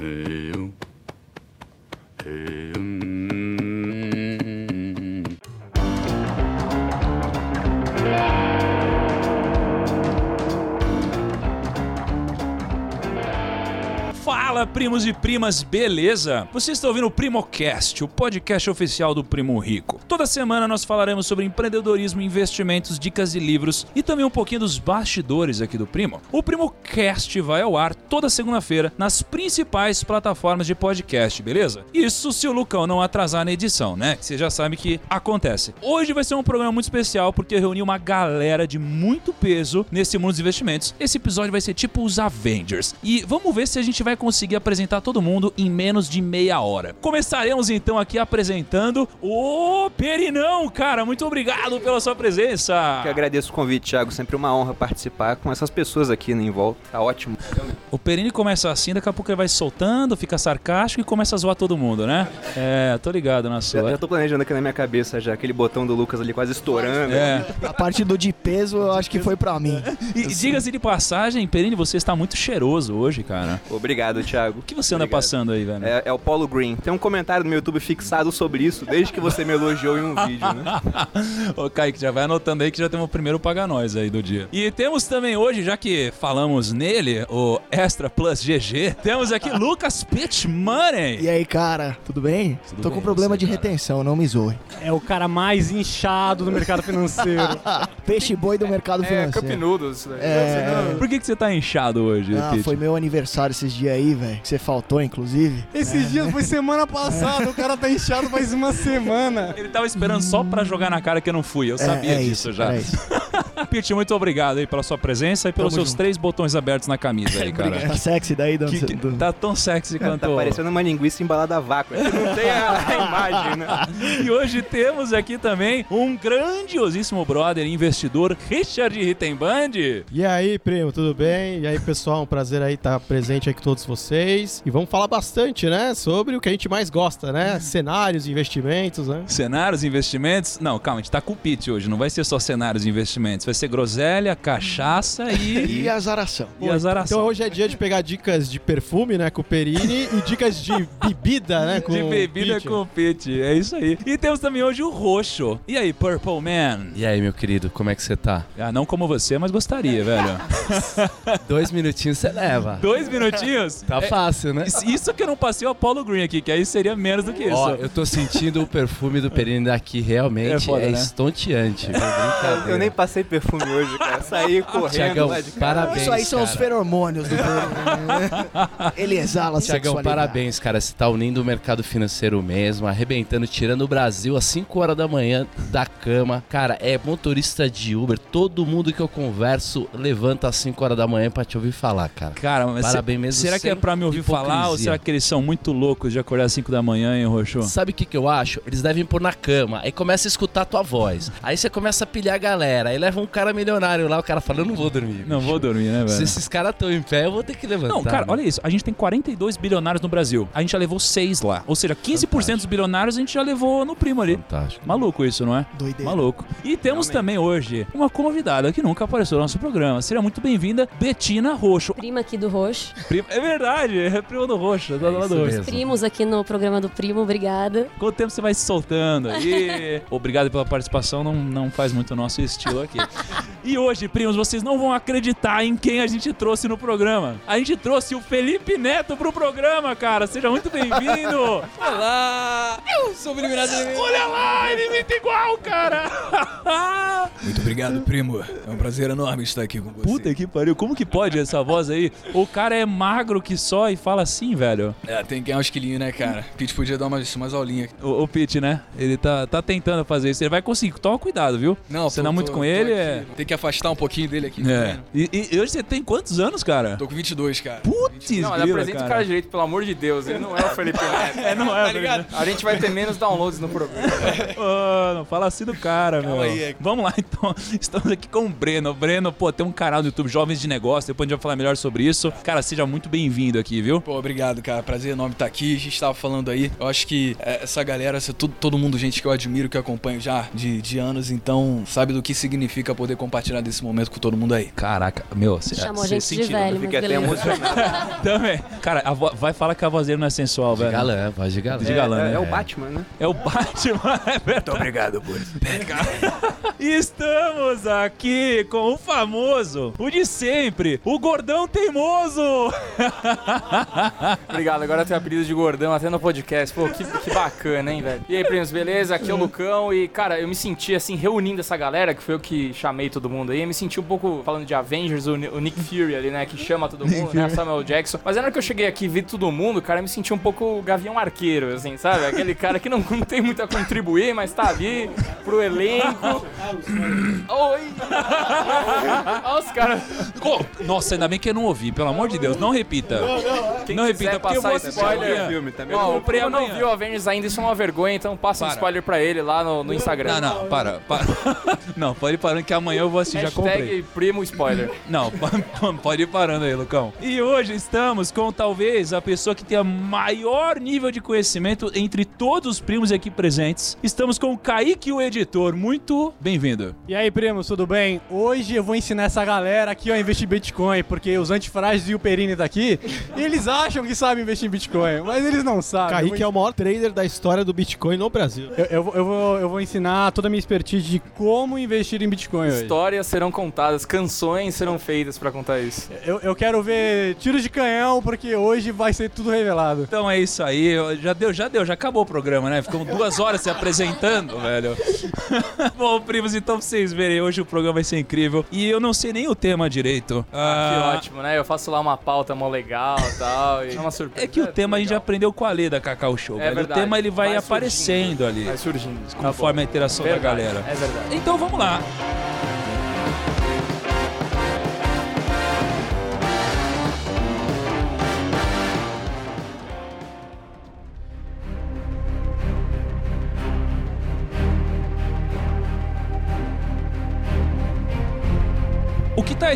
Eu. Eu. Fala, primos e primas, beleza? Você está ouvindo o Primocast, o podcast oficial do Primo Rico. Toda semana nós falaremos sobre empreendedorismo, investimentos, dicas e livros e também um pouquinho dos bastidores aqui do Primo. O Primocast vai ao ar toda segunda-feira nas principais plataformas de podcast, beleza? Isso se o Lucão não atrasar na edição, né? Você já sabe que acontece. Hoje vai ser um programa muito especial porque reuni uma galera de muito peso nesse mundo dos investimentos. Esse episódio vai ser tipo os Avengers. E vamos ver se a gente vai conseguir apresentar todo mundo em menos de meia hora. Começaremos então aqui apresentando o Perinão, cara. Muito obrigado pela sua presença. Que agradeço o convite, Thiago. Sempre uma honra participar com essas pessoas aqui né, em volta. Tá ótimo. O Perini começa assim, daqui a pouco ele vai soltando, fica sarcástico e começa a zoar todo mundo, né? É, tô ligado na Já, sua. já tô planejando aqui na minha cabeça já aquele botão do Lucas ali quase estourando. É. A parte do de peso, eu acho que foi pra mim. E diga-se de passagem, Perini, você está muito cheiroso hoje, cara. Obrigado, Thiago. O que você anda Obrigado. passando aí, velho? É, é o Polo Green. Tem um comentário no meu YouTube fixado sobre isso, desde que você me elogiou em um vídeo, né? Ô, Kaique, já vai anotando aí que já temos o primeiro Paga Nós aí do dia. E temos também hoje, já que falamos nele, o Extra Plus GG, temos aqui Lucas Pitch Money. E aí, cara, tudo bem? Tudo Tô bem, com problema você, de cara? retenção, não me zoe. É o cara mais inchado do mercado financeiro. Peixe boi do mercado É, Cup financeiro. Noodles. né? É, Por que, que você tá inchado hoje, ah, Pitch? foi meu aniversário esses dias aí, velho. Que você faltou, inclusive. Esses dias foi semana passada, o cara tá inchado faz uma semana. Ele tava esperando só pra jogar na cara que eu não fui. Eu É, sabia é disso isso, já. é isso. Pitch, muito obrigado aí pela sua presença e pelos Tamo seus junto. três botões abertos na camisa aí, cara. Tá sexy daí, Dan? Que- que- do- tá tão sexy quanto. Tá parecendo uma linguiça embalada a vácuo. É não tem a, a imagem, né? E hoje temos aqui também um grandiosíssimo brother investidor, Richard Rittenband. E aí, primo, tudo bem? E aí, pessoal, um prazer aí estar presente aí com todos vocês. E vamos falar bastante, né, sobre o que a gente mais gosta, né? Cenários, investimentos, né? Cenários, investimentos. Não, calma, a gente tá com o pitch hoje. Não vai ser só cenários e investimentos. Vai ser groselha, cachaça e. E azaração. e azaração. Então hoje é dia de pegar dicas de perfume, né, com o Perini, e dicas de bebida, né, com de o bebida Pitch. com o pitch. É isso aí. E temos também hoje o Roxo. E aí, Purple Man? E aí, meu querido, como é que você tá? Ah, não como você, mas gostaria, velho. Dois minutinhos você leva. Dois minutinhos? Tá fácil, né? Isso- Isso que eu não passei o Apollo Green aqui, que aí seria menos do que isso. Ó, eu tô sentindo o perfume do Perini daqui, É realmente foda, é, né? estonteante. Brincadeira. Eu nem passei perfume hoje, cara. Saí correndo Tiagão, lá de casa. parabéns, Isso aí são os cara. feromônios do Ele exala Tiagão, parabéns, cara. Você tá unindo o mercado financeiro mesmo, arrebentando, tirando o Brasil às 5 horas da manhã da cama. Cara, é motorista de Uber. Todo mundo que eu converso levanta às 5 horas da manhã pra te ouvir falar, cara. Cara, mas Parabéns se- mesmo, será que é pra me ouvir falar ou hipocrisia. será que eles são muito loucos de acordar às 5 da manhã, hein, Roxo? Sabe o que, que eu acho? Eles devem pôr na cama, aí começa a escutar a tua voz. Aí você começa a pilhar a galera, aí leva um cara milionário lá, o cara fala, eu não vou dormir. Não bicho. vou dormir, né, Se velho? esses caras estão em pé, eu vou ter que levantar. Não, cara, né? olha isso. A gente tem 42 bilionários no Brasil. A gente já levou 6 lá. Ou seja, 15% dos bilionários a gente já levou no primo ali. Fantástico. Maluco isso, não é? Doideira. Maluco. E temos também hoje uma convidada que nunca apareceu no nosso programa. Seja muito bem-vinda, Betina Roxo. prima aqui do Roxo. Prima- É verdade, é prima do Roxo, tá do lado do Roxo. mesmo. Primos aqui no programa do Primo, obrigada. Com o tempo você vai se soltando aí. Obrigado pela participação, não, não faz muito o nosso estilo aqui. E hoje, primos, vocês não vão acreditar em quem a gente trouxe no programa. A gente trouxe o Felipe Neto pro programa, cara. Seja muito bem-vindo. Olá! Eu sou o Eliminado Olha lá, ele imita igual, cara. Muito obrigado, primo. É um prazer enorme estar aqui com você. Puta que pariu, como que pode essa voz aí? O cara é magro que só e fala assim, velho. É, tem que ganhar uns quilinhos, né, cara? Pete podia dar umas, umas aulinhas. O, o Pete, né? Ele tá, tá tentando fazer isso. Ele vai conseguir. Toma cuidado, viu? Não, Você não muito tô- com ele, é. Tem que afastar um pouquinho dele aqui. tá É. vendo? E, e hoje você tem quantos anos, cara? Tô com 22, cara. Putz, Não, grila, apresenta o cara direito, pelo amor de Deus. Ele não é o Felipe Neto. É, não é, Tá ligado? A gente vai ter menos downloads no programa. Ô, não fala assim do cara, Calma meu. aí, é. Vamos lá, então. Estamos aqui com o Breno. O Breno, pô, tem um canal no YouTube, Jovens de Negócio. Depois a gente vai falar melhor sobre isso. Cara, seja muito bem-vindo aqui, viu? Pô, obrigado, cara. Prazer enorme estar aqui. A gente tava falando aí. Eu acho que é, essa galera, essa, todo, todo mundo, gente que eu admiro, que eu acompanho já de, de anos, então sabe do que significa poder compartilhar desse momento com todo mundo aí. Caraca, meu, você Chamou a gente de velho, mas Fiquei até emocionado. Também. Cara, vo- vai falar que a voz dele não é sensual, velho. Galã, voz de galã. De galã, é, né? é o Batman, né? É o Batman, é verdade. Obrigado, E Estamos aqui com o famoso, o de sempre, o gordão teimoso. Obrigado, agora tenho apelido de gordão até no podcast. Pô, que, que bacana, hein, velho? E aí, primos, beleza? Aqui é o Lucão e, cara, eu me senti, assim, reunindo essa galera, que foi eu que chamei todo mundo aí. Eu me senti um pouco falando de Avengers, o, o Nick Fury ali, né, que chama todo mundo, né, Samuel Jackson. Mas na hora que eu cheguei aqui e vi todo mundo, cara, eu me senti um pouco Gavião Arqueiro, assim, sabe? Aquele cara que não, não tem muito a contribuir, mas tá ali pro elenco. Oi! Olha os caras. Oh, nossa, ainda bem que eu não ouvi, pelo amor de Deus, não repita. Quem não repita, porque eu vou passar spoiler, filme também. Ó, o Primo não viu Avengers ainda, isso é uma vergonha, então passa um Para. spoiler pra ele lá no, no Instagram. Não, não, para, para. Não, pode ir parando que amanhã eu vou assistir, já comprei. Hashtag Primo Spoiler. Não, pode ir parando aí, Lucão. E hoje estamos com talvez a pessoa que tem a maior nível de conhecimento entre todos os primos aqui presentes. Estamos com o Kaique, o editor. Muito bem-vindo. E aí, primos, tudo bem? Hoje eu vou ensinar essa galera aqui a investir em Bitcoin, porque os antifrágeis e o Perini tá aqui, e eles acham que sabem investir em Bitcoin, mas eles não sabem. Kaique é o maior trader da história do Bitcoin no Brasil. Eu, eu, vou- eu vou, eu vou ensinar toda a minha expertise de como investir em Bitcoin hoje. Histórias serão contadas, canções serão feitas pra contar isso. Eu, eu quero ver tiros de canhão, porque hoje vai ser tudo revelado. Então é isso aí. Já deu, já deu, já acabou o programa, né? Ficamos duas horas se apresentando, velho. Bom, primos, então pra vocês verem, hoje o programa vai ser incrível. E eu não sei nem o tema direito. Ah, Ah, que ótimo, né? Eu faço lá uma pauta mó legal e tal. E... É uma surpresa. É que o tema a gente já aprendeu com a lei da Cacau Show, É velho. verdade. O tema ele vai, Vai aparecendo ali, Vai surgindo. Tá conforme a bom. interação Verdade, da galera. É verdade. Então vamos lá.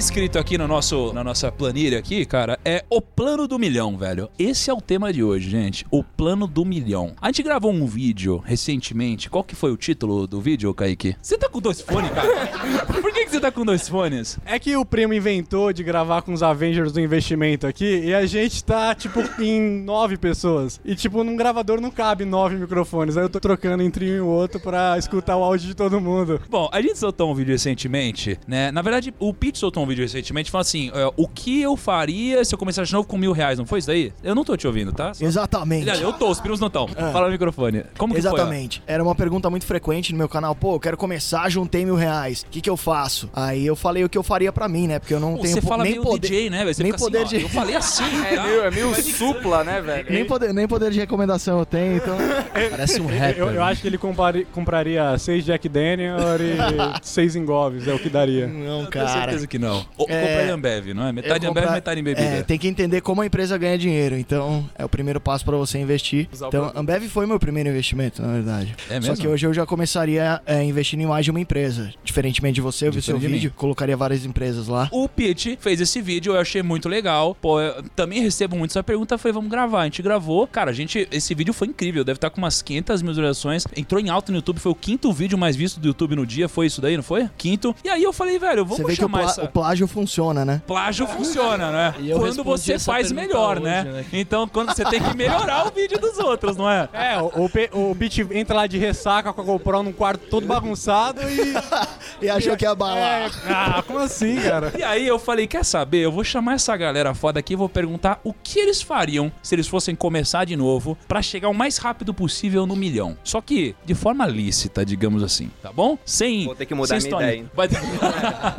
Escrito aqui no nosso, na nossa planilha aqui, cara, é o plano do milhão, velho. Esse é o tema de hoje, gente. O plano do milhão. A gente gravou um vídeo recentemente. Qual que foi o título do vídeo, Kaique? Você tá com dois fones, cara? Por que, que você tá com dois fones? É que o primo inventou de gravar com os Avengers do investimento aqui e a gente tá, tipo, em nove pessoas. E, tipo, num gravador não cabe nove microfones. Aí eu tô trocando entre um e o outro pra escutar o áudio de todo mundo. Bom, a gente soltou um vídeo recentemente, né? Na verdade, o Pete soltou um vídeo recentemente falando assim: é, o que eu faria se eu começasse de novo com mil reais? Não foi isso daí? Eu não tô te ouvindo, tá? Só- Exatamente. Aliás, eu tô, os primos não estão. Ah. Fala no microfone. Como que Exatamente. Era uma pergunta muito frequente no meu canal. Pô, eu quero começar, juntei mil reais. O que, que eu faço? Aí eu falei o que eu faria pra mim, né? Porque eu não foi? Pô, tenho você fala nem meio poder. DJ, né? velho? Você nem assim, poder ó, de- Eu falei assim, É tá? meio, é meio supla, né, velho? Nem poder, nem poder de recomendação eu tenho, então. Parece um rapper. Eu, eu acho que ele compari- compraria seis Jack Daniel e seis Engoves, é o que daria. Não, Tenho cara. certeza que não. É, comprar Ambev, não é? Metade Eu Ambev, comprar- metade em bebida. É, tem que entender como a empresa ganha dinheiro. Então, é o primeiro passo pra você investir. Usar Então. Ambev foi meu primeiro investimento, na verdade. É Só mesmo? que hoje eu já começaria é, investindo em mais de uma empresa. Diferentemente de você, eu vi seu vídeo, colocaria várias empresas lá. O Pete fez esse vídeo, eu achei muito legal. Pô, eu também recebo muito essa pergunta, falei, vamos gravar. A gente gravou. Cara, a gente, esse vídeo foi incrível, deve estar com umas 500 mil visualizações. Entrou em alta no YouTube, foi o quinto vídeo mais visto do YouTube no dia, foi isso daí, não foi? Quinto. E aí eu falei, velho, Você vamos vê que o, chamar essa... o plágio funciona, né? Plágio funciona, né? E Quando você faz melhor, hoje, né? né? Então, quando você tem que melhorar o vídeo dos outros, não é? É, o, o, o Beat entra lá de ressaca com a GoPro num quarto todo bagunçado e. E achou que ia abalar. É, ah, como assim, cara? E aí eu falei, quer saber? Eu vou chamar essa galera foda aqui e vou perguntar o que eles fariam se eles fossem começar de novo pra chegar o mais rápido possível no milhão. Só que de forma lícita, digamos assim, tá bom? Sem Vou ter que mudar sem minha historinha. ideia, hein? Vai ter...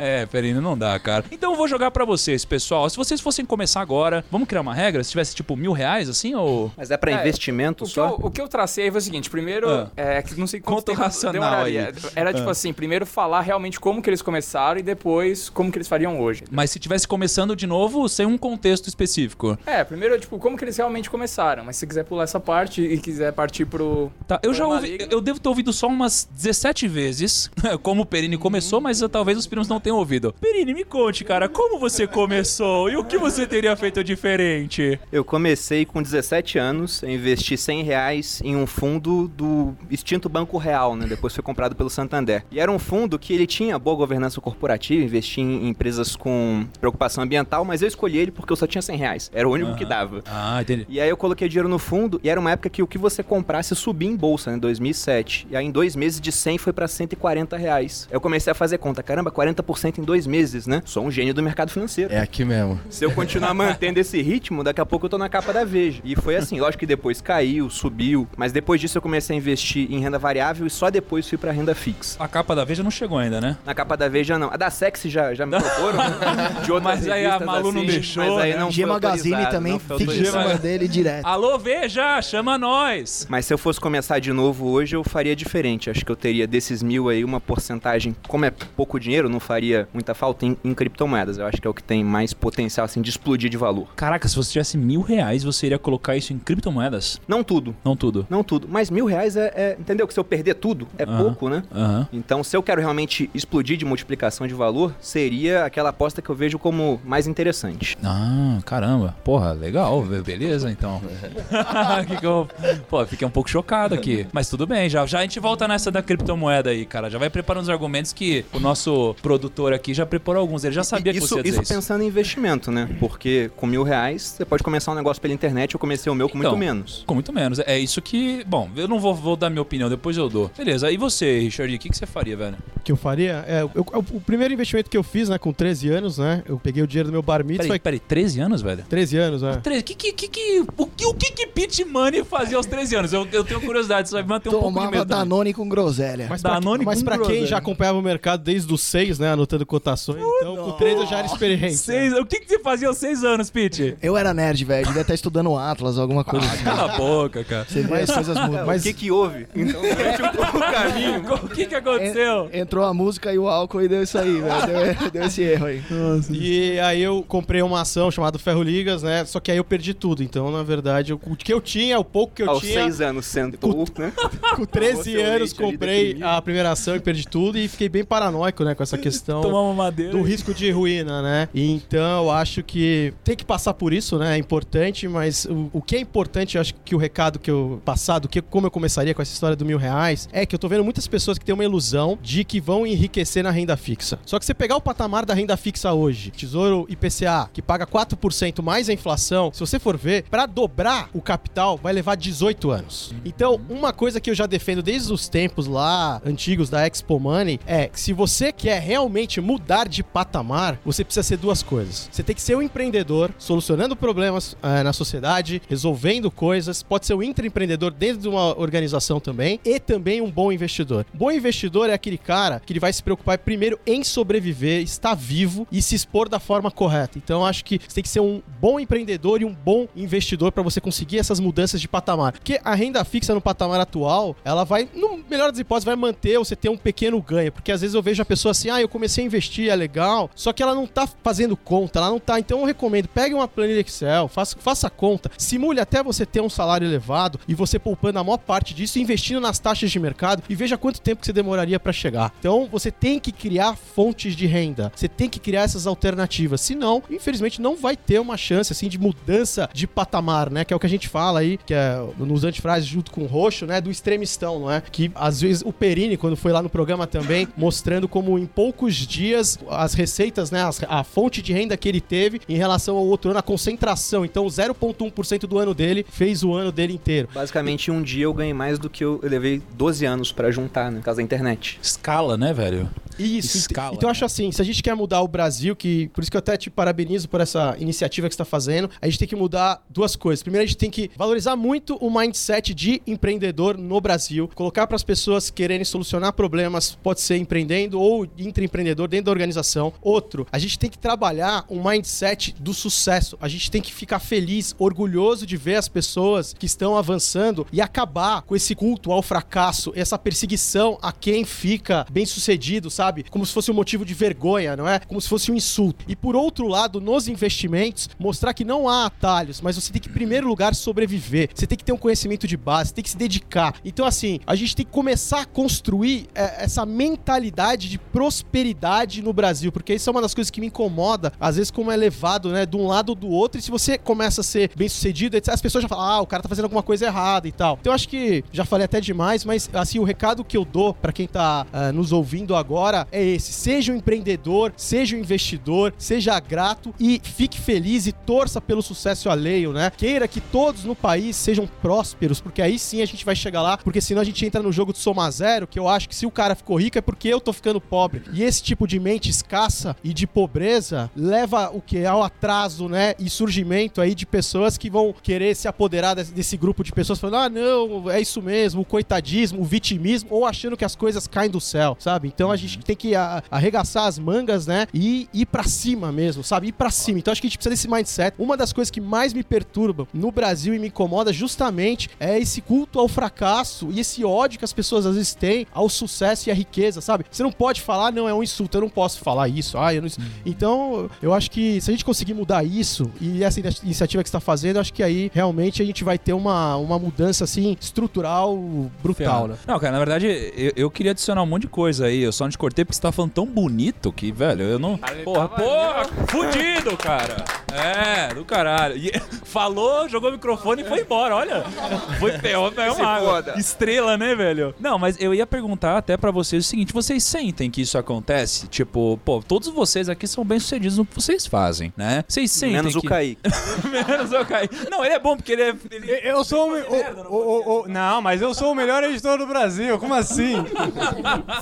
é, Perino, não dá, cara. Então eu vou jogar pra vocês, pessoal. Se vocês fossem começar agora, vamos criar uma regra? Se tivesse tipo mil reais, assim, ou... Mas é pra É, investimento O que, só? eu, o que eu tracei foi o seguinte: primeiro, Ah. é que não sei quanto racional demoraria. aí. Era tipo Ah. assim: primeiro falar realmente como que eles começaram e depois como que eles fariam hoje. Mas se tivesse começando de novo, sem um contexto específico. É, primeiro, tipo, como que eles realmente começaram. Mas se quiser pular essa parte e quiser partir pro. Tá, eu já Forma ouvi, maligna. eu devo ter ouvido só umas 17 vezes como o Perini começou, mas talvez os primos não tenham ouvido. Perini, me me conte, cara, como você começou e o que você teria feito diferente? Eu comecei com 17 anos, investi 100 reais em um fundo do extinto Banco Real, né? Depois foi comprado pelo Santander. E era um fundo que ele tinha boa governança corporativa, investia em empresas com preocupação ambiental, mas eu escolhi ele porque eu só tinha 100 reais. Era o único que dava. Ah, entendi. E aí eu coloquei dinheiro no fundo e era uma época que o que você comprasse subia em bolsa, né? 2007. E aí em dois meses de 100 foi pra 140 reais. Eu comecei a fazer conta, caramba, 40% em dois meses, né? Sou um gênio do mercado financeiro. É aqui mesmo. Se eu continuar mantendo esse ritmo, daqui a pouco eu tô na capa da Veja. E foi assim, lógico que depois caiu, subiu, mas depois disso eu comecei a investir em renda variável e só depois fui pra renda fixa. A capa da Veja não chegou ainda, né? Na capa da Veja não. A da Sexy já, já me proporam, né? De outras Mas aí a Malu não assim, deixou, Mas aí né? não G Magazine também não fica em cima dele direto. Alô, Veja, chama nós. Mas se eu fosse começar de novo hoje, eu faria diferente. Acho que eu teria desses mil aí uma porcentagem, como é pouco dinheiro, não faria muita falta em, em criptomoedas. Eu acho que é o que tem mais potencial assim de explodir de valor. Caraca, se você tivesse mil reais, você iria colocar isso em criptomoedas? Não tudo, Não tudo. não tudo. Mas mil reais é, é- entendeu? Que se eu perder tudo é pouco, né? Então, se eu quero realmente explodir de multiplicação de valor, seria aquela aposta que eu vejo como mais interessante. Ah, caramba. Porra, legal. be- Beleza, então. que eu... Pô, fiquei um pouco chocado aqui. Mas tudo bem, já, já a gente volta nessa da criptomoeda aí, cara. Já vai preparando os argumentos que o nosso produtor aqui já preparou alguns. Ele já sabia que isso, você ia dizer isso isso. pensando em investimento, né? Porque com mil reais você pode começar um negócio pela internet. Eu comecei o meu com Então, muito menos. Com muito menos. É isso que. Bom, eu não vou, vou dar minha opinião, depois eu dou. Beleza. E você, Richard, o que, que você faria, velho? O que eu faria? É, eu- eu- o primeiro investimento que eu fiz, né, com 13 anos, né? Eu peguei o dinheiro do meu bar mitzvah. Peraí, peraí, 13 anos, velho? 13 anos, né? 13, que, que, que, que, o, que, o que que Pete Money fazia aos 13 anos? Eu, eu tenho curiosidade, você vai manter um pouco de Tomava medo. também. Danone com groselha. Mas pra, Danone mas com pra quem já acompanhava o mercado desde os 6, né? Anotando cotações, então com 13 eu já era experiente. Seis, o que, que você fazia aos 6 anos, Pete? Eu era nerd, velho. Devia estar estudando Atlas, alguma coisa assim. Cala a boca, cara. Você vê as coisas mudam. Mas o que que houve? Então, durante um caminho... O que que aconteceu? Entrou a música e o álcool e deu isso aí, velho. Deu, deu esse erro aí. E aí eu comprei uma ação chamada Ferro Ligas, né? Só que aí eu perdi tudo. Então, na verdade, eu- o que eu tinha, o pouco que eu Aos tinha, seis anos sentou, né? com 13 Tomou seu anos comprei a primeira ação e perdi tudo e fiquei bem paranoico, né, com essa questão. Tomar uma madeira. do risco de ruína, né? Então, acho que tem que passar por isso, né? É importante, mas o, o que é importante, acho que o recado que eu passar, do que como eu começaria com essa história do mil reais, é que eu tô vendo muitas pessoas que têm uma ilusão de que vão enriquecer na renda fixa. Só que você pegar o patamar da renda fixa hoje, Tesouro IPCA, que paga 4% mais a inflação, se você for ver, para dobrar o capital vai levar 18 anos. Então, uma coisa que eu já defendo desde os tempos lá antigos da Expo Money é que se você quer realmente mudar de patamar, você precisa ser duas coisas. Você tem que ser um empreendedor, solucionando problemas eh, na sociedade, resolvendo coisas, pode ser um intraempreendedor dentro de uma organização também, e também um bom investidor. Bom investidor é aquele cara que ele vai se preocupar primeiro em sobreviver, estar vivo e se expor da forma correta. Então, acho que você tem que ser um bom empreendedor e um bom investidor para você conseguir essas mudanças de patamar. Porque a renda fixa no patamar atual, ela vai, no melhor das hipóteses, vai manter você ter um pequeno ganho. Porque às vezes eu vejo a pessoa assim, ah, eu comecei a investir, é legal, só que ela não tá fazendo conta, ela não tá. Então eu recomendo, pegue uma planilha Excel, faça, faça conta, simule até você ter um salário elevado e você poupando a maior parte disso, investindo nas taxas de mercado e veja quanto tempo que você demoraria para chegar. Então você tem que criar fontes de renda, você tem que criar essas alternativas. Senão, infelizmente, não vai ter uma chance assim de mudança de patamar, né? Que é o que a gente fala aí, que é nos antifrases junto com o roxo, né? Do extremistão, não é? Que às vezes o Perini, quando foi lá no programa também, mostrando como em poucos dias as receitas, né? as- a fonte de renda que ele teve em relação ao outro ano, a concentração. Então, 0,1% do ano dele fez o ano dele inteiro. Basicamente, um dia eu ganhei mais do que eu, eu levei 12 anos pra juntar, né? Por causa da internet. Escala, né, velho? Isso, Escala, então eu né? acho assim, se a gente quer mudar o Brasil, que por isso que eu até te parabenizo por essa iniciativa que você está fazendo, a gente tem que mudar duas coisas. Primeiro, a gente tem que valorizar muito o mindset de empreendedor no Brasil, colocar para as pessoas quererem solucionar problemas, pode ser empreendendo ou intraempreendedor dentro da organização. Outro, a gente tem que trabalhar um mindset do sucesso. A gente tem que ficar feliz, orgulhoso de ver as pessoas que estão avançando e acabar com esse culto ao fracasso, essa perseguição a quem fica bem sucedido, sabe? Sabe? Como se fosse um motivo de vergonha, não é? Como se fosse um insulto. E por outro lado, nos investimentos, mostrar que não há atalhos, mas você tem que, em primeiro lugar, sobreviver. Você tem que ter um conhecimento de base, tem que se dedicar. Então, assim, a gente tem que começar a construir é, essa mentalidade de prosperidade no Brasil, porque isso é uma das coisas que me incomoda, às vezes, como é levado, né, de um lado ou do outro, e se você começa a ser bem sucedido, as pessoas já falam, ah, o cara tá fazendo alguma coisa errada e tal. Então, eu acho que já falei até demais, mas, assim, o recado que eu dou pra quem tá ah, nos ouvindo agora é esse: seja um empreendedor, seja um investidor, seja grato e fique feliz e torça pelo sucesso alheio, né? Queira que todos no país sejam prósperos, porque aí sim a gente vai chegar lá, porque senão a gente entra no jogo de soma zero, que eu acho que se o cara ficou rico é porque eu tô ficando pobre. E esse tipo de mente escassa e de pobreza leva o que? Ao atraso, né? E surgimento aí de pessoas que vão querer se apoderar desse grupo de pessoas falando, ah, não, é isso mesmo, o coitadismo, o vitimismo, ou achando que as coisas caem do céu, sabe? Então a gente tem que arregaçar as mangas, né? E ir pra cima mesmo, sabe? Ir pra cima. Então acho que a gente precisa desse mindset. Uma das coisas que mais me perturba no Brasil e me incomoda justamente é esse culto ao fracasso e esse ódio que as pessoas às vezes têm ao sucesso e à riqueza, sabe? Você não pode falar, não, é um insulto, eu não posso falar isso. Ah, eu não... Então, eu acho que se a gente conseguir mudar isso e essa inici- iniciativa que você tá fazendo, acho que aí realmente a gente vai ter uma, uma mudança assim estrutural brutal, né? Não, cara, na verdade, eu, eu queria adicionar um monte de coisa aí. Eu só não te cortei porque você tá falando tão bonito que, velho, eu não. Porra, porra, fudido, cara. É, do caralho. E- falou, jogou o microfone e foi embora, olha. Foi pegou Se uma água. Estrela, né, velho? Não, mas eu ia perguntar até pra vocês o seguinte: vocês sentem que isso acontece? Tipo, pô, todos vocês aqui são bem-sucedidos no que vocês fazem, né? Vocês sentem. Menos o que... Kaique. Menos o Kaique. Não, ele é bom porque ele é. ele- Eu sou o, o- o- o- o- Não, mas eu sou o melhor editor do Brasil. Como assim?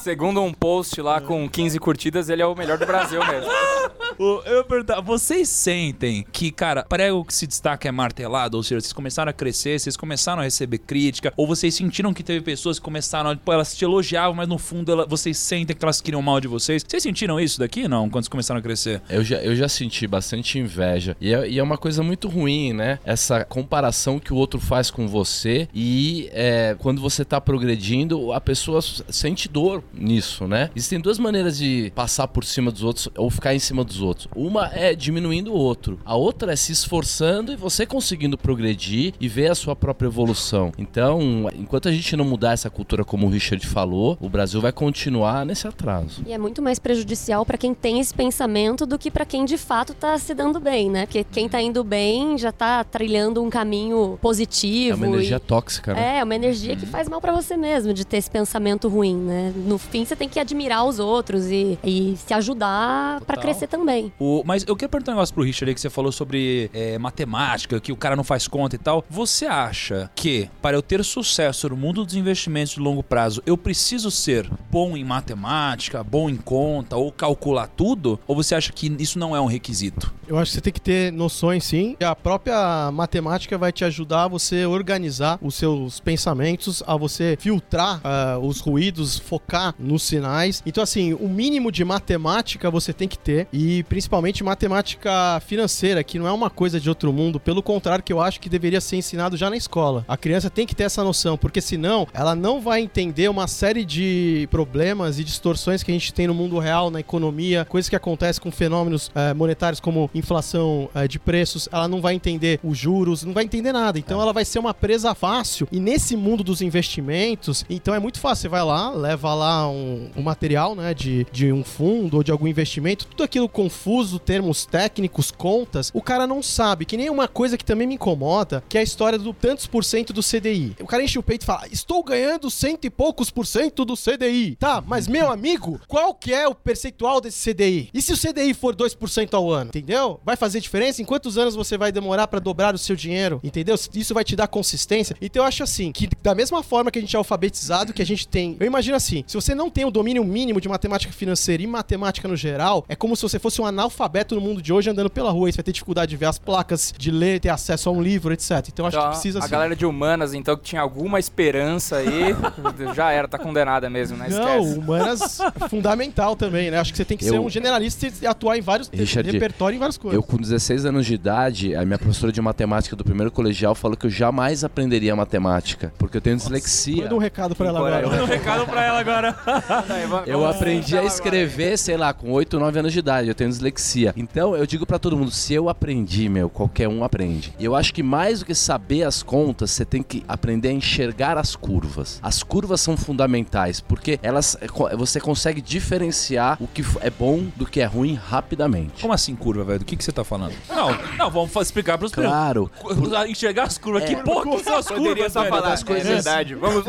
Segundo um post lá com 15 curtidas, ele é o melhor do Brasil mesmo. Eu ia perguntar, vocês sentem que, cara, prego que se destaca é martelado? Ou seja, vocês começaram a crescer, vocês começaram a receber crítica, ou vocês sentiram que teve pessoas que começaram a, pô, elas te elogiavam, mas no fundo ela- vocês sentem que elas queriam mal de vocês? Vocês sentiram isso daqui, não, quando vocês começaram a crescer? Eu já, eu já senti bastante inveja. E é, e é uma coisa muito ruim, né? Essa comparação que o outro faz com você e é, quando você tá progredindo, a pessoa sente dor nisso, né? Existem duas maneiras de passar por cima dos outros ou ficar em cima dos outros. Uma é diminuindo o outro. A outra é se esforçando e você conseguindo progredir e ver a sua própria evolução. Então, enquanto a gente não mudar essa cultura como o Richard falou, o Brasil vai continuar nesse atraso. E é muito mais prejudicial pra quem tem esse pensamento do que pra quem de fato tá se dando bem, né? Porque quem tá indo bem já tá trilhando um caminho É positivo. uma energia e- tóxica, né? É, uma energia que faz mal pra você mesmo, de ter esse pensamento ruim, né? No fim, você tem que admirar os outros e, e se ajudar pra Total. crescer também. O- mas eu queria perguntar um negócio pro Richard aí, que você falou sobre é, matemática, que o cara não faz conta e tal. Você acha que, para eu ter sucesso no mundo dos investimentos de longo prazo, eu preciso ser bom em matemática, bom em conta, ou calcular tudo? Ou você acha que isso não é um requisito? Eu acho que você tem que ter noções, sim. E a própria matemática vai te ajudar a você organizar os seus pensamentos, a você filtrar ah, os ruídos, focar nos sinais. Então, assim, o mínimo de matemática você tem que ter. E principalmente matemática financeira, que não é uma coisa de outro mundo. Pelo contrário, que eu acho que deveria ser ensinado já na escola. A criança tem que ter essa noção, porque senão ela não vai entender uma série de problemas e distorções que a gente tem no mundo real, na economia, coisas que acontecem com fenômenos eh, monetários como inflação eh, de preços. Ela não vai entender os juros, não vai entender nada. Então ela vai ser uma presa fácil. E nesse mundo dos investimentos, então é muito fácil. Você vai lá, leva lá um, um material, né, de, de um fundo ou de algum investimento, tudo aquilo confuso, termos técnicos, contas, o cara não sabe. Que nem uma coisa que também me incomoda, que é a história do tantos por cento do CDI. O cara enche o peito e fala: Estou ganhando cento e poucos por cento do CDI. Tá, mas meu amigo, qual que é o percentual desse CDI? E se o CDI for 2% ao ano? Entendeu? Vai fazer diferença? Em quantos anos você vai demorar pra dobrar o seu dinheiro? Entendeu? Isso vai te dar consistência. Então eu acho assim, que da mesma forma que a gente é alfabetizado, que a gente tem. Eu imagino assim: se você não tem o domínio mínimo de matemática financeira e matemática no geral, é como se você fosse ser um analfabeto no mundo de hoje andando pela rua. Aí você vai ter dificuldade de ver as placas, de ler, ter acesso a um livro, etc. Então acho Então, que precisa a assim. galera de humanas, então, que tinha alguma esperança aí, já era, tá condenada mesmo, né? Não, Esquece. humanas é fundamental também, né? Acho que você tem que ser Eu- um generalista e atuar em vários Richard, repertório em várias coisas. Eu, com 16 anos de idade, a minha professora de matemática do primeiro colegial falou que eu jamais aprenderia matemática, porque eu tenho dislexia. Manda um recado pra ela agora. Um recado pra ela agora. Eu aprendi a escrever, sei lá, com 8, 9 anos de idade. Eu tenho dislexia. Então, eu digo pra todo mundo, se eu aprendi, meu, qualquer um aprende. E eu acho que mais do que saber as contas, você tem que aprender a enxergar as curvas. As curvas são fundamentais, porque elas você consegue diferenciar o que é bom do que é ruim rapidamente. Como assim curva, velho? Do que, que você tá falando? Não, não, vamos explicar pros primos. Claro. Enxergar as curvas. É. Que porra que são as Poderia curvas, só velho? falar, das coisas. é verdade. Vamos...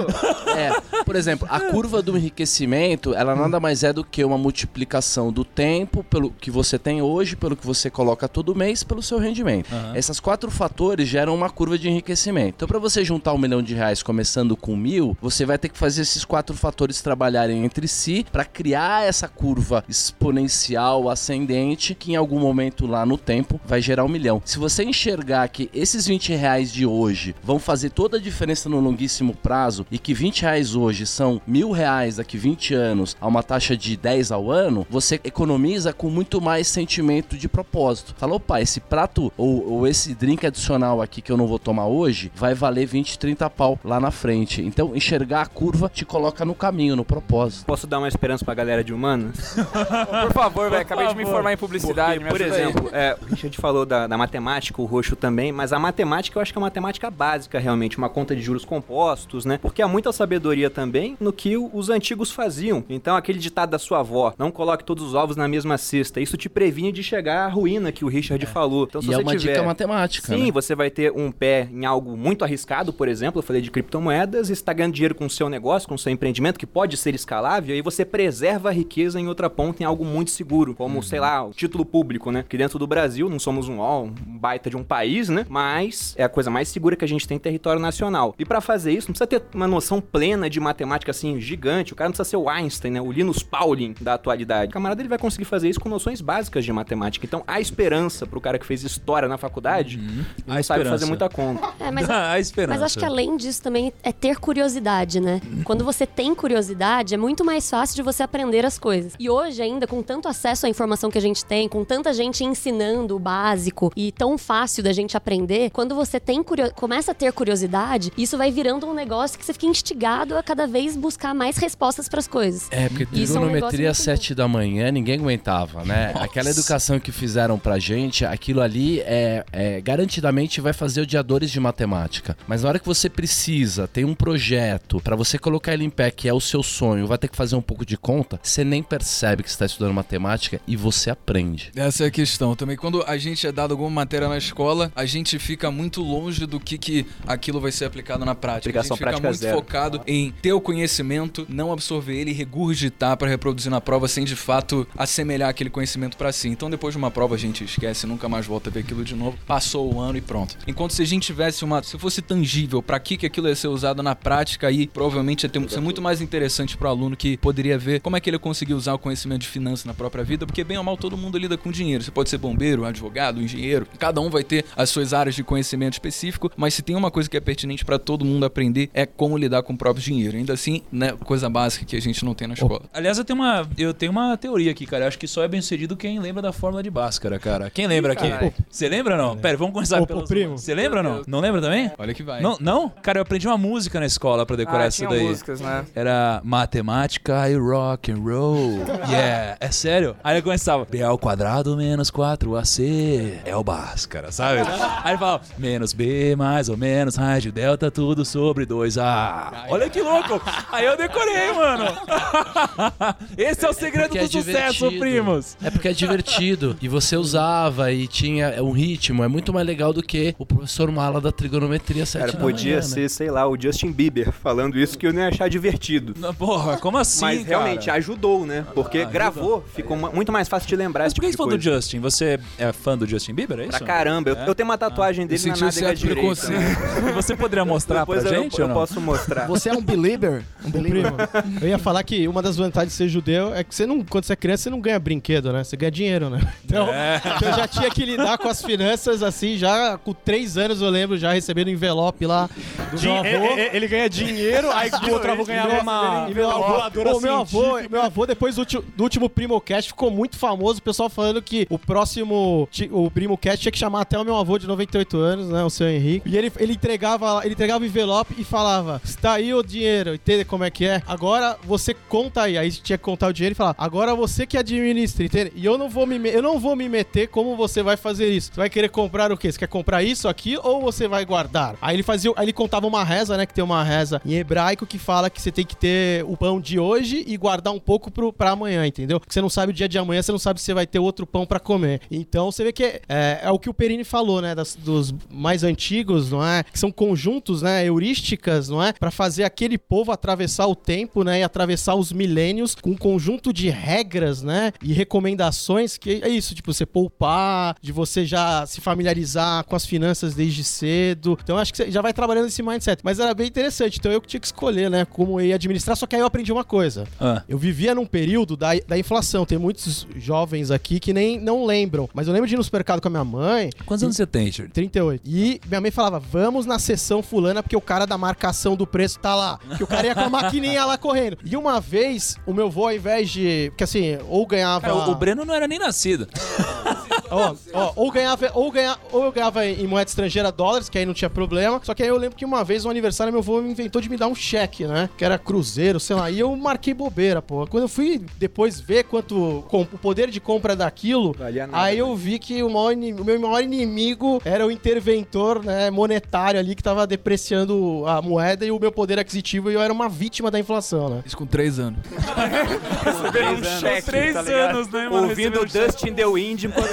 É, por exemplo, a curva do enriquecimento, ela nada mais é do que uma multiplicação do tempo pelo que você tem hoje, pelo que você coloca todo mês, pelo seu rendimento. Aham. Esses quatro fatores geram uma curva de enriquecimento. Então, para você juntar um milhão de reais começando com mil, você vai ter que fazer esses quatro fatores trabalharem entre si para criar essa curva exponencial ascendente que em algum momento lá no tempo vai gerar um milhão. Se você enxergar que esses 20 reais de hoje vão fazer toda a diferença no longuíssimo prazo e que 20 reais hoje são mil reais daqui 20 anos a uma taxa de 10 ao ano, você economiza com muito mais sentimento de propósito. Fala, opa, esse prato ou, ou esse drink adicional aqui que eu não vou tomar hoje vai valer 20, 30 pau lá na frente. Então, enxergar a curva te coloca no caminho, no propósito. Posso dar uma esperança pra galera de humanas? Por favor, velho, acabei de me favor. formar em publicidade. Porque, por exemplo, é, o Richard falou da, da matemática, o roxo também, mas a matemática eu acho que é uma matemática básica, realmente, uma conta de juros compostos, né? Porque há muita sabedoria também no que os antigos faziam. Então, aquele ditado da sua avó, não coloque todos os ovos na mesma cesta, isso te previne de chegar à ruína que o Richard falou. Então, se e é você uma tiver... dica matemática, Sim, né? você vai ter um pé em algo muito arriscado, por exemplo, eu falei de criptomoedas, e está ganhando dinheiro com o seu negócio, com o seu empreendimento, que pode ser escalável, e aí você preserva a riqueza em outra ponta, em algo muito seguro, como, sei lá, o título público, né? Que dentro do Brasil, não somos um, ó, um baita de um país, né? Mas é a coisa mais segura que a gente tem em território nacional. E para fazer isso, não precisa ter uma noção plena de matemática, assim, gigante, o cara não precisa ser o Einstein, né? O Linus Pauling da atualidade. O camarada, ele vai conseguir fazer isso com noções básicas de matemática. Então, há esperança pro cara que fez história na faculdade, Há não sabe fazer esperança. muita conta. É, mas a esperança. Mas acho que além disso também é ter curiosidade, né? Quando você tem curiosidade, é muito mais fácil de você aprender as coisas. E hoje, ainda, com tanto acesso à informação que a gente tem, com tanta gente ensinando o básico e tão fácil da gente aprender, quando você tem curio... começa a ter curiosidade, isso vai virando um negócio que você fica instigado a cada vez buscar mais respostas para as coisas. É, porque Isso é um trigonometria às muito 7 da manhã, ninguém aguentava, né? Aquela educação que fizeram pra gente, aquilo ali é, é garantidamente vai fazer odiadores de matemática. Mas na hora que você precisa, tem um projeto pra você colocar ele em pé, que é o seu sonho, vai ter que fazer um pouco de conta, você nem percebe que você está estudando matemática e você aprende. Essa é a questão. Também quando a gente é dado alguma matéria na escola, a gente fica muito longe do que, que aquilo vai ser aplicado na prática. Aplicação a gente fica prática muito zero. focado em ter o conhecimento, não absorver ele e regurgitar para reproduzir na prova sem de fato assemelhar aquele conhecimento para si. Então depois de uma prova a gente esquece, nunca mais volta a ver aquilo de novo. Passou o ano e pronto. Enquanto se a gente tivesse uma, se fosse tangível para que que aquilo ia ser usado na prática aí, provavelmente ia ter, ser muito mais interessante pro aluno que poderia ver como é que ele conseguiu usar o conhecimento de finanças na própria vida, porque bem ou mal todo mundo lida com dinheiro. Você pode ser bombeiro, advogado, engenheiro, cada um vai ter as suas áreas de conhecimento específico, mas se tem uma coisa que é pertinente para todo mundo aprender é como lidar com o próprio dinheiro. Ainda assim, né, coisa básica que a gente não tem na escola. Aliás, eu tenho uma, eu tenho uma teoria aqui, cara. Eu acho que só é bem sucedido quem lembra da fórmula de Bhaskara, cara. Quem lembra aqui? Você lembra ou não? Pera, vamos começar pelo primo. Você lembra ou não? Não lembra também? Olha que vai. Não, não? Cara, eu aprendi uma música na escola pra decorar Ah, isso tinha daí. músicas, né? Era matemática e rock and roll. Yeah, é sério. Aí ele começava, B ao quadrado menos 4AC é o Bhaskara, sabe? Aí ele falava, menos B mais ou menos raiz de delta, tudo sobre 2A. Olha que louco. Aí eu decorei, mano. Esse é o segredo porque do é sucesso, divertido. primos. É porque é divertido. e você usava e tinha um ritmo. É muito mais legal do que o professor Mala da trigonometria 7 Cara, podia manhã, ser, né? sei lá, o Justin Bieber falando isso que eu não ia achar divertido. Não, Porra, como assim, Mas realmente cara? ajudou, né? Porque ajuda. gravou, ficou ma- muito mais fácil de lembrar Mas esse por que tipo você de falou do. Justin? Você é fã do Justin Bieber, é isso? Pra caramba, eu, É? eu tenho uma tatuagem Eu dele na senti um nádega direita. né? Você poderia mostrar Depois pra eu, gente eu ou não? posso mostrar. Você é um believer? Um believer? Eu ia falar que uma das vantagens de ser judeu é que você não, quando você é criança, você não ganha brinquedo, né? Você ganha dinheiro, né? Então, É. então eu já tinha que lidar com as finanças assim, já com três anos eu lembro, já recebendo envelope lá do Din- meu avô. e- e- Ele ganha dinheiro, aí o outro avô ganhava uma E meu avô, o meu avô, meu avô, depois do, último- do último Primocast, ficou muito famoso. O pessoal falando que o próximo o Primocast tinha que chamar até o meu avô de 98 anos, né? O seu Henrique. E ele, ele entregava ele entregava o envelope e falava: Está aí o dinheiro, entende como é que é? Agora você conta aí. Aí tinha que contar o dinheiro e falar: Agora você que administra, entende? E eu não vou me, eu não vou me meter como você vai fazer isso. Você vai querer comprar o quê? Você quer comprar isso aqui ou você vai guardar? Aí ele fazia, aí ele contava uma reza, né? Que tem uma reza em hebraico que fala que você tem que ter o pão de hoje e guardar um pouco pro, pra amanhã, entendeu? Porque você não sabe o dia de amanhã, você não sabe se você vai ter outro pão pra comer. Então você vê que é, é, é o que o Perini falou, né? das- dos mais antigos, não é? Que são conjuntos, né? Heurísticas, não é? Pra fazer aquele povo atravessar o tempo, né? E atravessar os milênios com um conjunto de regras, né? E recomendações que é isso, tipo, você poupar, de você já se familiarizar com as finanças desde cedo. Então acho que você já vai trabalhando esse mindset. Mas era bem interessante. Então eu que tinha que escolher, né? Como eu ia administrar. Só que aí eu aprendi uma coisa. Ah. Eu vivia num período da, da inflação. Tem muitos jovens aqui que nem não lembram. Mas eu lembro de ir no supermercado com a minha mãe. Quantos anos você tem, Richard? 38. E minha mãe falava: vamos na sessão fulana, porque o cara da marcação do preço tá lá. Que o cara ia com a maquininha lá correndo. E uma vez, o meu vô, ao invés de. Porque assim, ou ganhava. Cara, o, o Breno não era nem nascido. Ó, ó, ou ganhava, ou ganha, ou eu ganhava em moeda estrangeira dólares, que aí não tinha problema. Só que aí eu lembro que uma vez no aniversário meu avô me inventou de me dar um cheque, né? Que era cruzeiro, sei lá. E eu marquei bobeira, pô. Quando eu fui depois ver quanto com, o poder de compra daquilo, Valia nada, aí eu vi que o, maior o meu maior inimigo era o interventor, né, monetário ali que tava depreciando a moeda e o meu poder aquisitivo e eu era uma vítima da inflação, né? Isso com três anos. Três anos, Três tá anos, né, mano? Ouvindo Recebendo Dust in the Wind enquanto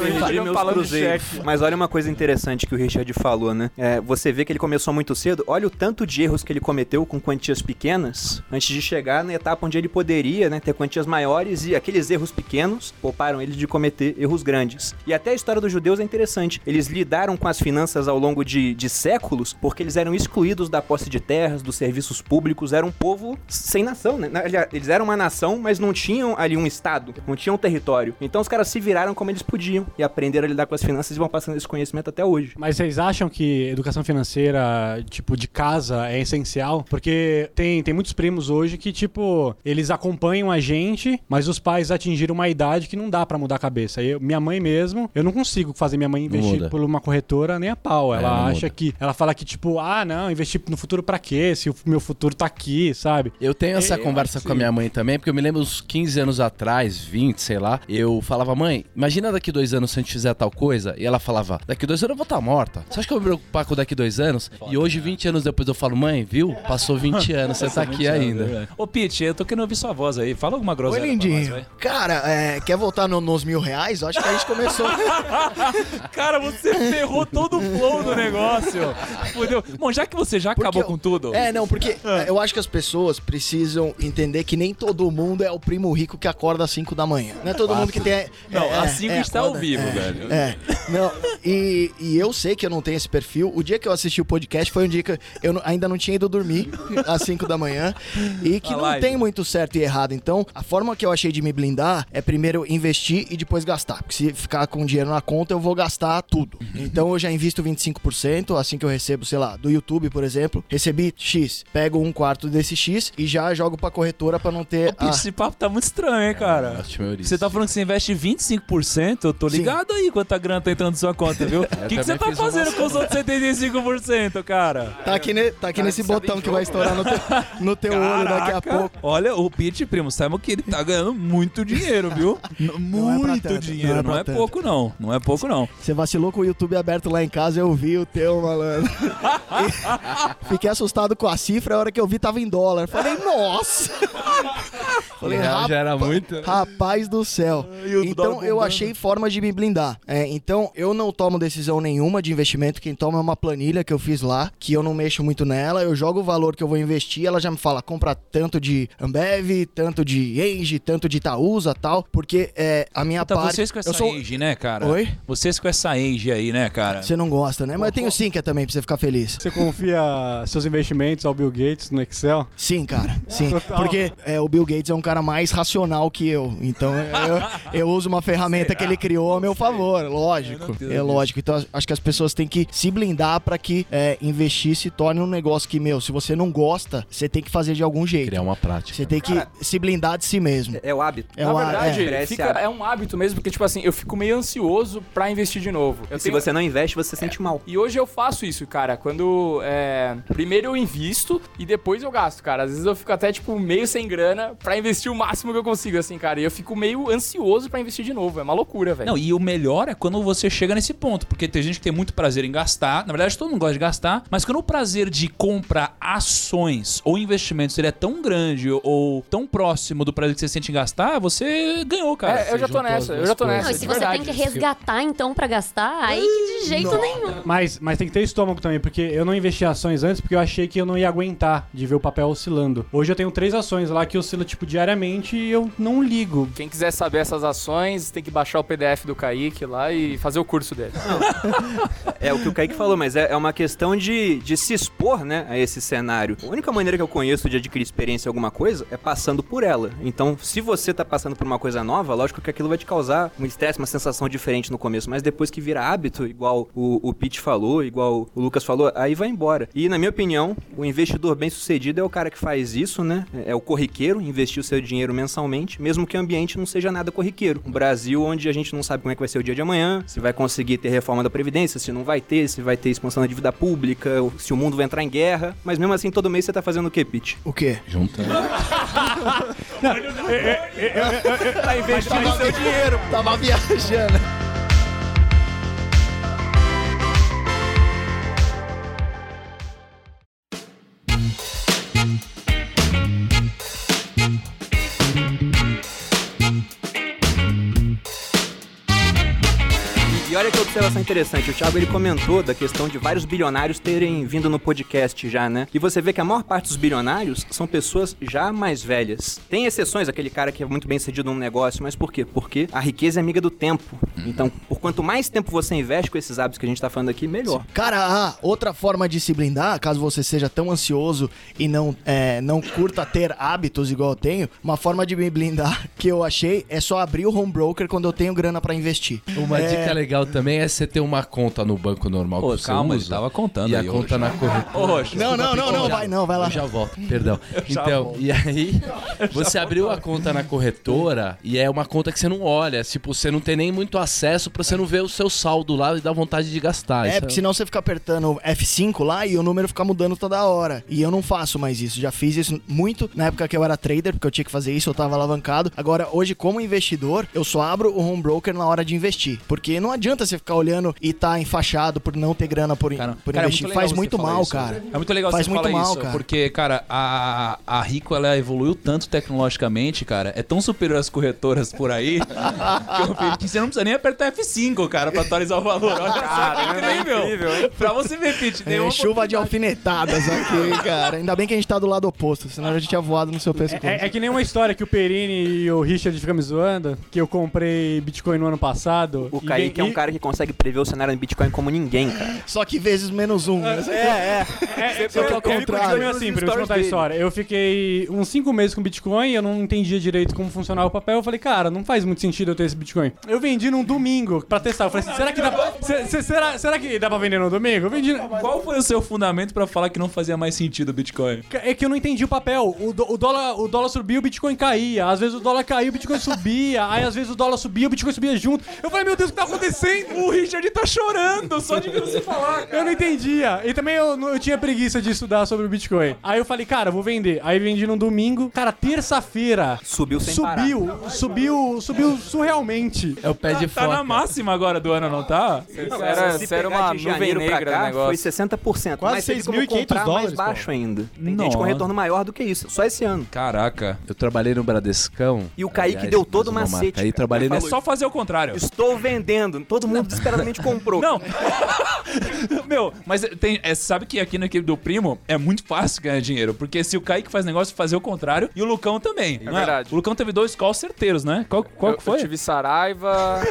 Perdi meus de cruzeiros. cheque. Mas olha uma coisa interessante que o Richard falou, né? É, você vê que ele começou muito cedo. Olha o tanto de erros que ele cometeu com quantias pequenas antes de chegar na etapa onde ele poderia, né, ter quantias maiores e aqueles erros pequenos pouparam ele de cometer erros grandes. E até a história dos judeus é interessante. Eles lidaram com as finanças ao longo de, de séculos porque eles eram excluídos da posse de terras, dos serviços públicos, era um povo sem nação, né? Eles eram uma nação, mas não tinham ali um estado, não tinham um território. Então os caras se viraram como eles podiam e aprenderam a lidar com as finanças e vão passando esse conhecimento até hoje. Mas vocês acham que educação financeira, tipo, de casa é essencial? Porque tem, tem muitos primos hoje que, tipo, eles acompanham a gente, mas os pais atingiram uma idade que não dá pra mudar a cabeça. Eu, minha mãe mesmo, eu não consigo fazer minha mãe investir por uma corretora nem a pau. É, Ela não acha muda. que. Ela fala que, tipo, ah, não, investir no futuro pra quê? Se o meu futuro tá aqui, sabe? Eu tenho essa Eu conversa com a minha mãe também, porque eu me lembro uns 15 anos atrás, 20, sei lá, eu falava, mãe, imagina daqui dois anos se a gente fizer tal coisa, e ela falava, daqui dois anos eu vou estar morta. Você acha que eu vou me preocupar com daqui dois anos? E hoje, 20 anos depois, eu falo, mãe, viu? Passou 20 anos, você tá aqui ainda. Ô, Pete, eu tô querendo ouvir sua voz aí. Fala alguma Oi, groselha pra nós, lindinho. vai. Cara, é, quer voltar no- nos mil reais? Eu acho que a gente começou. Cara, você ferrou todo o flow do negócio. Fudeu. Bom, já que você já Porque acabou eu- com tudo. É, não, porque é, eu acho que as pessoas precisam entender que nem todo mundo é o primo rico que acorda às 5 da manhã. Não é todo mundo que tem. Não, é, às 5 é, está ao vivo, é, velho. É, não, e, e eu sei que eu não tenho esse perfil. O dia que eu assisti o podcast foi um dia que eu não- ainda não tinha ido dormir às 5 da manhã e que A não live. tem muito certo e errado. Então, a forma que eu achei de me blindar é primeiro investir e depois gastar. Porque se ficar com dinheiro na conta, eu vou gastar tudo. Então, eu já invisto 25% assim que eu recebo, sei lá, do YouTube, por exemplo. Recebi X, pego um quarto desse X e já jogo pra corretora pra não ter. Ô, a- esse papo tá muito estranho, hein, cara? Ótimo, Eurico. Você tá falando que você investe 25%? Eu tô Sim. ligado aí quanta grana tá entrando na sua conta, viu? O que, que você tá uma fazendo com os outros 75%, cara? Tá aqui, ne- tá aqui nesse botão que vai estourar no teu, no teu olho daqui a pouco. Olha, o Pete, primo, sabe que ele tá ganhando muito dinheiro, viu? É muito tanto, dinheiro. não é Não é, tanto. pouco, não. Não é pouco, não. Você vacilou com o YouTube aberto lá em casa, eu vi o teu, malandro. Fiquei assustado com a cifra, a hora que eu vi tava em dólar. Falei, nossa! Falei, já era muito. né? Rapaz do céu. Então eu achei forma de me blindar. É, então eu não tomo decisão nenhuma de investimento. Quem toma é uma planilha que eu fiz lá, que eu não mexo muito nela. Eu jogo o valor que eu vou investir, ela já me fala, compra tanto de Ambev, tanto de Engie, tanto de Itaúsa tal. Porque é, a minha Tá, parte. vocês com essa eu sou... age, né, cara? Oi? Vocês com essa age aí, né, cara? Você não gosta, né? Mas eu tenho Sinqia também pra você ficar feliz. Você confia seus investimentos ao Bill Gates no Excel? Sim, cara. Sim. Total. Porque é, o Bill Gates é um cara mais racional que eu. Então eu, eu uso uma ferramenta que ele criou a meu favor, lógico. É lógico. Então acho que as pessoas têm que se blindar para que é, investir se torne um negócio que, meu, se você não gosta, você tem que fazer de algum jeito. Criar uma prática. Você tem que se blindar de si mesmo. É o hábito. É Na o verdade, é. Fica- hábito. é um hábito mesmo, porque, tipo assim, eu fico meio ansioso pra investir de novo. Eu Se tenho- você não investe, você sente mal. E hoje eu faço isso, cara. Quando. é, Primeiro eu invisto e depois eu gasto, cara. Às vezes eu fico até, tipo, meio sem grana pra investir o máximo que eu consigo, assim, cara. E eu fico meio ansioso pra investir de novo. É uma loucura, velho. Não, e o melhor é quando você chega nesse ponto, porque tem gente que tem muito prazer em gastar. Na verdade, todo mundo gosta de gastar, mas quando o prazer de comprar ações ou investimentos ele é tão grande ou tão próximo do prazer que você sente em gastar, você ganhou, cara. É, eu já tô nessa, eu já tô nessa. Não, e se você verdade. tem que resgatar então pra gastar, aí que de jeito nenhum. Mas, mas tem que ter estômago também, porque eu não investi em ações antes porque eu achei que eu não ia aguentar de ver o papel oscilando. Hoje eu tenho três ações lá que oscilam, tipo, diariamente e eu não ligo. Quem quiser saber essas ações, tem que baixar o PDF do Kaique lá e fazer o curso dele. É o que o Kaique falou, mas é, é uma questão de, de se expor, né, a esse cenário. A única maneira que eu conheço de adquirir experiência em alguma coisa é passando por ela. Então, se você tá passando por uma coisa nova, lógico que aquilo vai te causar um estresse, uma sensação diferente no começo, mas depois que vira hábito, igual o, o Pete falou, igual o Lucas falou, aí vai embora. E, na minha opinião, o investidor bem sucedido é o cara que faz isso, né, é o corriqueiro, investir o seu dinheiro mensalmente, mesmo que o ambiente não seja nada corriqueiro. Um Brasil onde a gente não sabe como é que vai ser o dia de amanhã, se vai conseguir ter reforma da Previdência, se não vai ter, se vai ter expansão da dívida pública, se o mundo vai entrar em guerra. Mas mesmo assim, todo mês você tá fazendo o quê, Pete? O quê? Juntando. Tá investindo seu dinheiro. Tava viajando. Olha que observação interessante, o Thiago ele comentou da questão de vários bilionários terem vindo no podcast já, né? E você vê que a maior parte dos bilionários são pessoas já mais velhas. Tem exceções, aquele cara que é muito bem sucedido num negócio, mas por quê? Porque a riqueza é amiga do tempo. Então, por quanto mais tempo você investe com esses hábitos que a gente tá falando aqui, melhor. Cara, ah, outra forma de se blindar, caso você seja tão ansioso e não, é, não curta ter hábitos igual eu tenho, uma forma de me blindar que eu achei é só abrir o home broker quando eu tenho grana pra investir. Uma É, dica legal também é você ter uma conta no banco normal Pô, que você calma, ele usa, tava contando e a conta Roxo. na corretora. Roxo, Não, não, não, não, Já- vai não, vai lá. Eu já volto, perdão. Então, e aí, você abriu a conta na corretora e é uma conta que você não olha. Tipo, você não tem nem muito acesso pra você não ver o seu saldo lá e dar vontade de gastar. É, Isso porque senão você fica apertando F5 lá e o número fica mudando toda hora. E eu não faço mais isso. Já fiz isso muito na época que eu era trader, porque eu tinha que fazer isso, eu tava alavancado. Agora, hoje, como investidor, eu só abro o home broker na hora de investir. Porque não adianta você ficar olhando e tá enfaixado por não ter grana por, Cara, por cara, é investir. muito legal Faz muito mal, isso. cara. É muito legal Faz você muito falar mal, isso, cara. porque, cara, a, a Rico, ela evoluiu tanto tecnologicamente, cara, é tão superior às corretoras por aí, que, que você não precisa nem apertar F5, cara, pra atualizar o valor. Olha só que incrível. Pra você ver, Pete, É, chuva de alfinetadas aqui, cara. Ainda bem que a gente tá do lado oposto, senão a gente tinha voado no seu pescoço. É, é que nem uma história que o Perini e o Richard ficam me zoando, que eu comprei Bitcoin no ano passado. O e Kaique é um cara que consegue prever o cenário do Bitcoin como ninguém, cara. Só que vezes menos um. É, É, que eu- ao eu- contrário. eu- assim, pra eu contar a história. Eu fiquei uns 5 meses com Bitcoin, eu não entendia direito como funcionava o papel. Eu falei, cara, não faz muito sentido eu ter esse Bitcoin. Eu vendi num domingo pra testar. Eu falei assim, será que dá, se- será, será que dá pra vender no domingo? Eu vendi. Qual foi o seu fundamento pra falar que não fazia mais sentido o Bitcoin? É que eu não entendi o papel. O, do- o dólar, o dólar subia, o Bitcoin caía. Às vezes o dólar caía, o Bitcoin subia. Aí às vezes o dólar subia, o Bitcoin subia junto. Eu falei, meu Deus, o que tá acontecendo? O Richard tá chorando só de ver você falar. Eu não entendia. E também eu, eu tinha preguiça de estudar sobre o Bitcoin. Aí eu falei, cara, vou vender. Aí vendi no domingo. Cara, terça-feira. Subiu sem parar. Subiu, subiu, subiu surrealmente. É o pé de Tá na máxima agora do ano, não tá? Não, era- se era uma de nuvem negra cá, negócio. Foi 60%. Quase mas teve como 6.500 comprar dólares, mais baixo pô. ainda. Tem Nossa. gente com retorno maior do que isso. Só esse ano. Caraca. Eu trabalhei no Bradescão. E o Kaique Aliás, deu todo o macete. Aí cara. trabalhei É só fazer o contrário. Estou vendendo. Todo mundo desesperadamente comprou. Não! Meu, mas tem, é, sabe que aqui na equipe do Primo é muito fácil ganhar dinheiro, porque se o Kaique faz negócio, fazer o contrário, e o Lucão também. É verdade. O Lucão teve dois calls certeiros, né? Qual, qual eu, que foi? Eu tive Saraiva. é.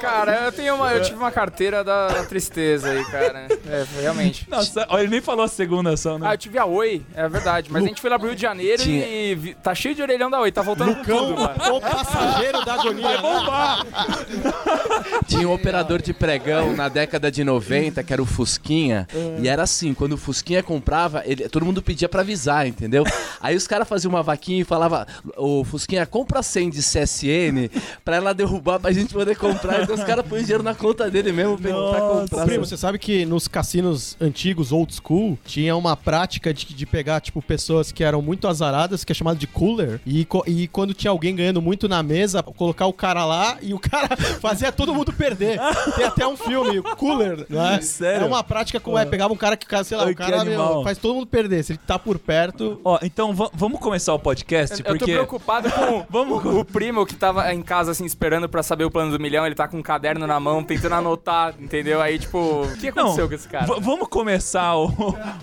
Cara, eu tenho uma, eu tive uma carteira da, da tristeza aí, cara. É, realmente. Nossa, ele nem falou a segunda ação, né? Ah, eu tive a Oi, é verdade. Mas a gente foi lá pro Rio de Janeiro Tinha- e vi- tá cheio de orelhão da Oi, tá voltando com tudo, mano. O passageiro da agonia. Vai bombar. Tinha um operador de pregão na década de 90, que era o Fusquinha. E era assim, quando o Fusquinha comprava, ele- todo mundo pedia pra avisar, entendeu? Aí os caras faziam uma vaquinha e falava, o Fusquinha, compra 100 de CSN pra ela derrubar pra gente poder comprar. Então os caras põem dinheiro na conta dele mesmo pra pra comprar. Primo, você sabe que nos cassinos antigos, old school, tinha uma prática de, de pegar, tipo, pessoas que eram muito azaradas, que é chamado de cooler, e, e quando tinha alguém ganhando muito na mesa, colocar o cara lá e o cara fazia todo mundo perder. Tem até um filme, Cooler, né? Sério? Era uma prática como é, pegava um cara que, sei lá, Ai, o cara meu, faz todo mundo perder. Se ele tá por perto... Ó, então va- vamos começar o podcast, Eu tô porque... preocupado com Vamos- o, o primo que tava em casa, assim, esperando pra saber o plano do milhão. Ele tá com um caderno na mão, tentando anotar, entendeu? Aí, tipo, o que aconteceu com esse cara? vamos começar o,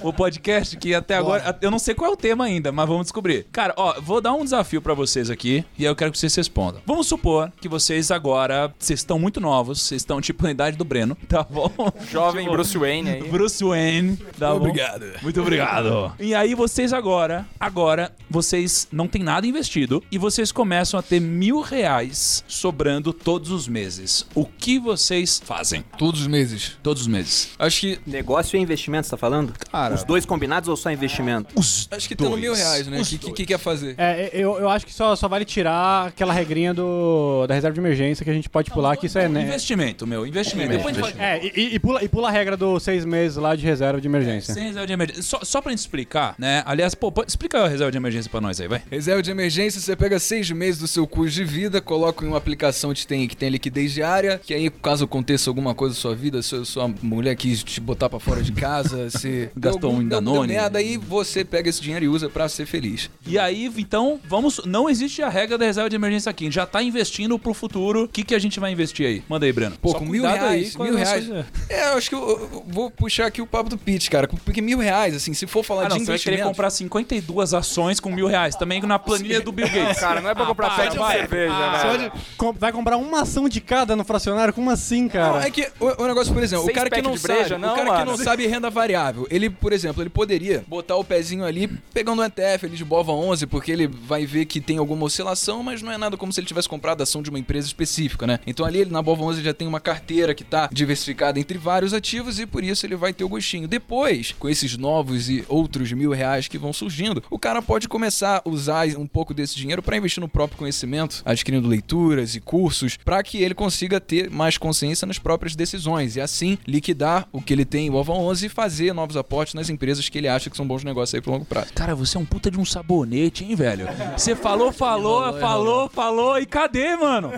o podcast que até agora eu não sei qual é o tema ainda, mas vamos descobrir. Cara, ó, vou dar um desafio pra vocês aqui e aí eu quero que vocês respondam. Vamos supor que vocês agora, vocês estão muito novos, vocês estão tipo na idade do Breno, tá bom? Jovem Tipo, Bruce Wayne aí. Bruce Wayne, tá bom? Obrigado. Muito obrigado. E aí vocês agora, agora, vocês não tem nada investido e vocês começam a ter mil reais sobrando todos os meses. O que vocês fazem? Todos os meses. Todos os meses. Acho que. Negócio e investimento, você tá falando? Cara. Os dois combinados ou só investimento? Os Acho que tendo mil reais, né? O que, que, que quer fazer? É, eu, eu acho que só, só vale tirar aquela regrinha do, da reserva de emergência que a gente pode pular, que isso é, né? Investimento, meu, investimento. Depois a gente vai... É, e, e pula, e pula a regra dos seis meses lá de reserva de emergência. Sem reserva de emergência. Só, só pra gente explicar, né? Aliás, pô, pode- explica a reserva de emergência pra nós aí, vai. Reserva de emergência, você pega seis meses do seu custo de vida, coloca em uma aplicação que tem, que tem liquidez diária, que aí, caso aconteça alguma coisa na sua vida, sua, sua mulher quis te botar pra fora de casa, você Gastou deu um Danone. merda, aí você pega esse dinheiro e usa pra ser feliz. E aí, então, vamos. Não existe a regra da reserva de emergência aqui. Já tá investindo pro futuro. O que, que a gente vai investir aí? Manda aí, Breno. Pô, Só com mil reais, com mil reais. É, eu acho que eu, eu vou puxar aqui o papo do Pete, cara, porque mil reais, assim, se for falar Ah, não, de você vai querer investimento... comprar 52 ações com mil reais. Também na planilha do Bill Gates. Cara, não é pra comprar pé de cerveja, Você velho. pode- com- vai comprar uma ação de cada no fracionário? Como assim, cara? Não, é que o, o negócio, por exemplo, o cara que não breja, sabe, não, o cara que mano. não sabe renda variável, ele, por exemplo, ele poderia botar o pezinho ali, pegando um ETF ali de Bova 11, porque ele vai ver que tem alguma oscilação, mas não é nada como se ele tivesse comprado a ação de uma empresa específica, né? Então ali ele, na Bova 11 já tem uma carteira que tá diversificada entre vários ativos e por isso ele vai ter o gostinho. Depois, com esses novos e outros mil reais que vão surgindo, o cara pode começar a usar um pouco desse dinheiro para investir no próprio conhecimento, adquirindo leituras e cursos, para que ele consiga ter mais consciência nas próprias decisões e assim liquidar o que ele tem em Bova 11 e fazer novos aportes nas empresas que ele acha que são bons negócios aí pro longo prazo. Cara, você é um puta de um sabonete, hein, velho? Você falou, falou, falou, falou, e cadê, mano?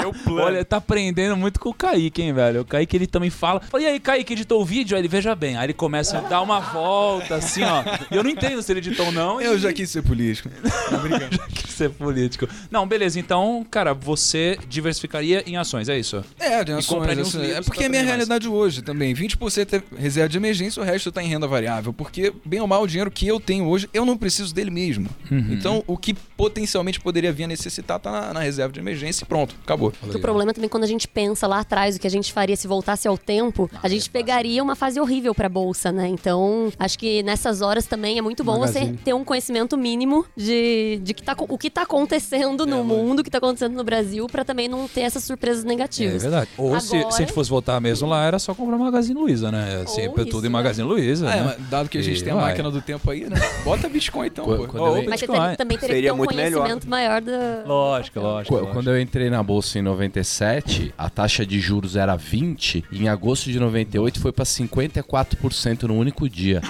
Meu plano. Olha, tá aprendendo muito com o Kaique, hein, velho? O Kaique, ele também fala. Fala, e aí, Kaique, editou o vídeo? Aí ele, veja bem. Aí ele começa a dar uma volta, assim, ó. E eu não entendo se ele editou ou não. Eu e- já quis ser político. quis ser político. Não, beleza. Então, cara, você diversificaria em ações, é isso? É, de E ações, compraria assim, livros é porque é a minha aprender mais. realidade hoje também. 20% é reserva de emergência, o resto tá em renda variável. Porque, bem ou mal, o dinheiro que eu tenho hoje, eu não preciso dele mesmo. Uhum. Então, o que potencialmente poderia vir a necessitar tá na, na reserva de emergência e pronto, acabou. Que o problema também quando a gente pensa lá atrás o que a gente faria se voltasse ao tempo, a gente pegaria uma fase horrível pra bolsa, né? Então, acho que nessas horas também é muito bom Magazine. você ter um conhecimento mínimo de, de que tá, o que tá acontecendo no mundo, o que tá acontecendo no Brasil, pra também não ter essas surpresas negativas. verdade. Ou se, Agora- se a gente fosse voltar mesmo lá, era só comprar Magazine Luiza, né? Assim, Ou tudo isso, em né? Magazine Luiza, Ah, é, né? mas dado que a gente E tem a vai. máquina do tempo aí, né? Bota Bitcoin então, pô. quando Ou eu- Mas você Bitcoin. também teria Seria que ter um muito melhor. conhecimento maior da. Lógico, lógico. Quando eu entrei na bolsa em 97, a taxa de juros era 20, e em agosto de 98 foi para 54% no único dia.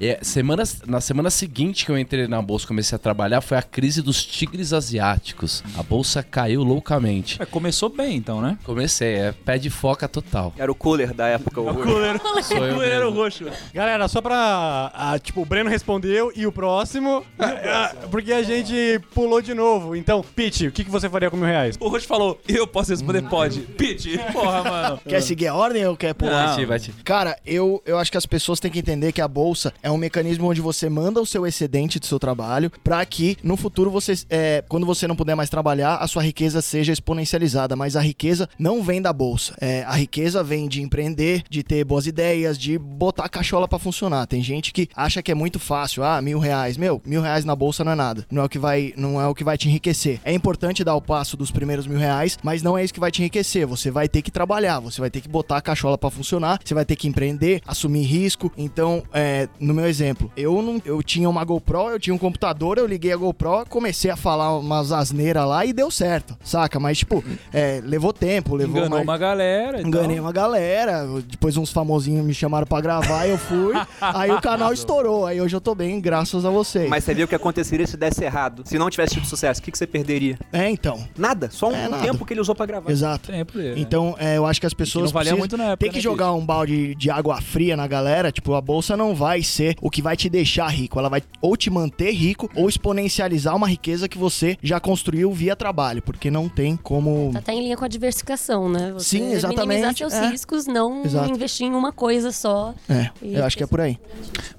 E, semanas, na semana seguinte que eu entrei na bolsa, comecei a trabalhar, foi a crise dos tigres asiáticos. A bolsa caiu loucamente. É, começou bem, então, né? Comecei, é pé de foca total. Era o cooler da época. O Sou eu mesmo. roxo. Galera, só pra. tipo, o Breno respondeu e o próximo. ah, porque a gente pulou de novo. Então, Pete, o que, que você faria com mil reais? O roxo falou, Eu posso responder? Pode. Pete, porra, mano. Quer seguir a ordem ou quer pular? Não. Vai te, vai te. Cara, eu, eu acho que as pessoas têm que entender que a bolsa é um mecanismo onde você manda o seu excedente do seu trabalho para que no futuro você, é, quando você não puder mais trabalhar, a sua riqueza seja exponencializada. Mas a riqueza não vem da bolsa. É, a riqueza vem de empreender, de ter boas ideias, de botar a cachola para funcionar. Tem gente que acha que é muito fácil. Ah, mil reais. Meu, mil reais na bolsa não é nada. Não é o que vai, não é o que vai te enriquecer. É importante dar o passo dos primeiros mil reais, mas não é isso que vai te enriquecer. Você vai ter que trabalhar, você vai ter que botar a cachola para funcionar, você vai ter que empreender, assumir risco. Então, é, no meu exemplo, eu não, eu tinha uma GoPro, eu tinha um computador, eu liguei a GoPro, comecei a falar umas asneiras lá e deu certo, saca? Mas tipo, é, levou tempo, levou Enganou mais- uma galera. Enganei tal. uma galera, depois uns famosinhos me chamaram pra gravar eu fui. aí o canal estourou, aí hoje eu tô bem, graças a vocês. Mas você viu o que aconteceria se desse errado? Se não tivesse tido sucesso, o que, que você perderia? É, então. Nada, só um É, nada. tempo que ele usou pra gravar. Exato. Tempo dele. Então, é, eu acho que as pessoas não valia precisam- muito na época, tem que né, jogar um balde de água fria na galera. Tipo, a bolsa não vai ser o que vai te deixar rico. Ela vai ou te manter rico ou exponencializar uma riqueza que você já construiu via trabalho, porque não tem como. Tá até em linha com a diversificação, né? Você Sim, exatamente, Minimizar seus é. riscos, não Exato. investir em uma coisa só. É, eu acho que é por aí.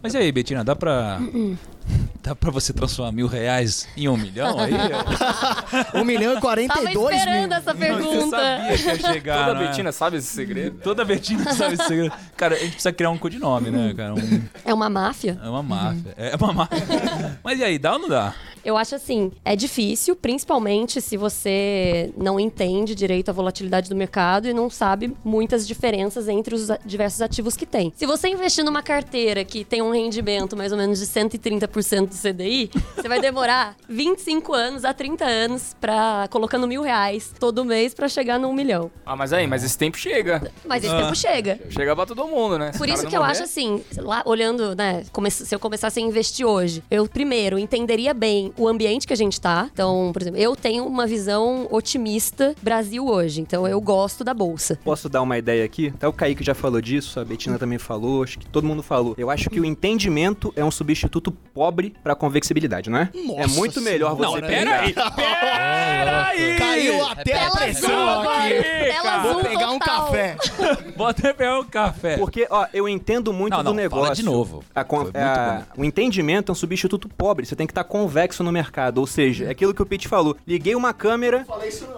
Mas e aí, Betina, dá pra. Dá pra você transformar mil reais em um milhão aí? 1 milhão e Tava 42 mil. esperando essa Você pergunta. sabia que ia chegar. Toda né? Betina sabe esse segredo? Toda Betina sabe esse segredo. Cara, a gente precisa criar um codinome, né, cara? Um- É uma máfia? é uma máfia. É uma máfia. Mas e aí, dá ou não dá? Eu acho assim, é difícil, principalmente se você não entende direito a volatilidade do mercado e não sabe muitas diferenças entre os diversos ativos que tem. Se você investir numa carteira que tem um rendimento mais ou menos de 130% do CDI, você vai demorar 25 anos a 30 anos para colocando mil reais todo mês para chegar no um milhão. Ah, mas aí, mas esse tempo chega. Mas esse Ah. tempo chega. Chega pra todo mundo, né? Por isso que eu morrer- acho assim, lá olhando, né, se eu começasse a investir hoje, eu primeiro entenderia bem o ambiente que a gente tá. Então, por exemplo, eu tenho uma visão otimista Brasil hoje, então eu gosto da bolsa. Posso dar uma ideia aqui? Até o Kaique já falou disso, a Betina também falou, acho que todo mundo falou. Eu acho que o entendimento é um substituto pobre pra convexibilidade, não é? é muito melhor você Não, pegar- peraí. Peraí. Caiu até a Tela pressão aqui. Vou pegar um total. café. Vou até pegar um café. Porque, ó, eu entendo muito Não, do não, negócio. fala de novo. A a- o entendimento é um substituto pobre. Você tem que estar convexo no mercado. Ou seja, é aquilo que o Pete falou. Liguei uma câmera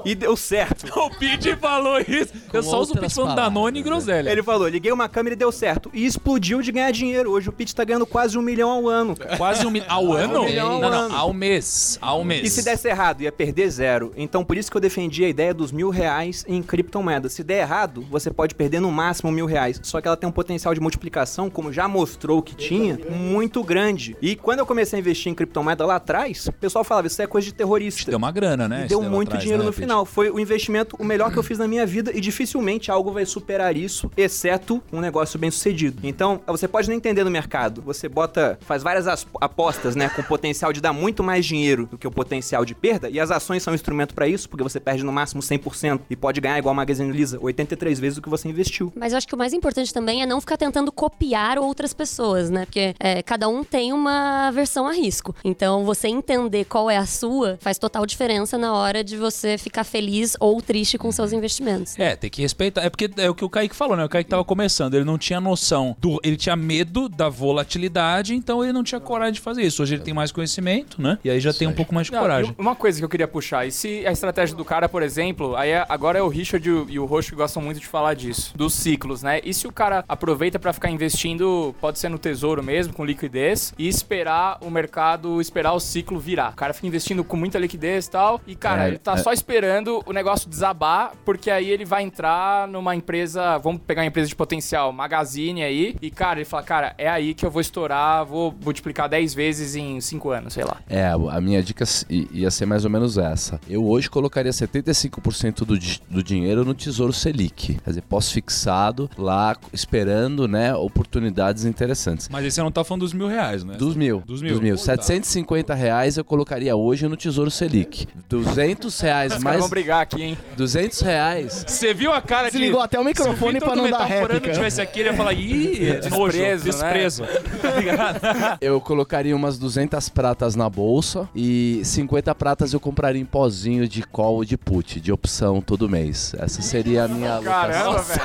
e deu certo. O Pete falou isso. Eu só uso o Pete falando Danone e groselha. Ele falou, liguei uma câmera e deu certo. E explodiu de ganhar dinheiro. Hoje o Pete tá ganhando quase um milhão ao ano. cara. Quase um milhão. Ao ano? milhão ao não, não, ano. ao mês. Ao mês. E se desse errado, ia perder zero. Então, por isso que eu defendi a ideia dos mil reais em criptomoedas. Se der errado, você pode perder no máximo mil reais. Só que ela tem um potencial de multiplicação, como já mostrou que tinha, muito grande. E quando eu comecei a investir em criptomoeda lá atrás, o pessoal falava, isso é coisa de terrorista. Deu uma grana, né? E deu muito atrás, dinheiro né, no final. Foi o investimento o melhor que eu fiz na minha vida e dificilmente algo vai superar isso, exceto um negócio bem sucedido. Então, você pode não entender no mercado. Você bota, faz várias as- apostas, né, com potencial de dar muito mais dinheiro do que o potencial de perda, e as ações são um instrumento para isso, porque você perde no máximo 100% e pode ganhar igual a Magazine Luiza, 83 vezes o que você investiu. Mas eu acho que o mais importante também é não ficar tentando copiar outras pessoas, né? Porque é, cada um tem uma versão a risco. Então, você entender qual é a sua faz total diferença na hora de você ficar feliz ou triste com seus investimentos. É, tem que respeitar. É porque é o que o Kaique falou, né? O Kaique tava começando, ele não tinha noção do. Ele tinha medo da volatilidade, então ele não tinha coragem de fazer isso. Hoje ele tem mais conhecimento, né? E aí já tem um pouco mais de coragem. uma coisa que eu queria puxar, e se a estratégia do cara, por exemplo, aí é- agora é o Richard e o, Roxo que gostam muito de falar disso, dos ciclos, né? E se o cara aproveita pra ficar investindo, pode ser no tesouro mesmo, com liquidez, e esperar o mercado, esperar o ciclo virar. O cara fica investindo com muita liquidez e tal, e cara, É, ele tá é. só esperando o negócio desabar, porque aí ele vai entrar numa empresa, vamos pegar uma empresa de potencial, Magazine aí, e cara, ele fala, cara, é aí que eu vou estourar, vou multiplicar 10 vezes em 5 anos, sei lá. É, a minha dica ia ser mais ou menos essa. Eu hoje colocaria 75% do, do dinheiro no Tesouro Selic. Quer dizer, pós-fixado lá, esperando, né, oportunidades interessantes. Mas aí você não tá falando dos mil reais, né? Dos mil. Dos mil. Pô, 750 reais eu colocaria hoje no Tesouro Selic. 200 reais mais... vão brigar aqui, hein? 200 reais... Você viu a cara de... Desligou até o microfone Se o pra não dar Metal Furando réplica. tivesse aqui, ele ia falar, ih, nojo, Desprezo, né? desprezo. Tá ligado? Eu colocaria umas 200 pratas na bolsa e 50 pratas eu compraria em pozinho de call ou de put, de opção todo mês. Essa seria a minha Caramba, velho.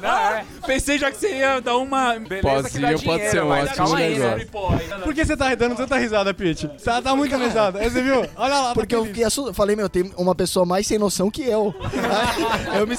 Não, é. Pensei já que você ia dar uma... Beleza que dá Pozinho pode dinheiro, ser um mas ótimo calma aí, né? negócio. Por que você tá dando tanta risada, Pete? Tá, tá muito risada. Você viu? Olha lá. Porque tá eu fiquei assustado. Falei, meu, tem uma pessoa mais sem noção que eu. eu, me,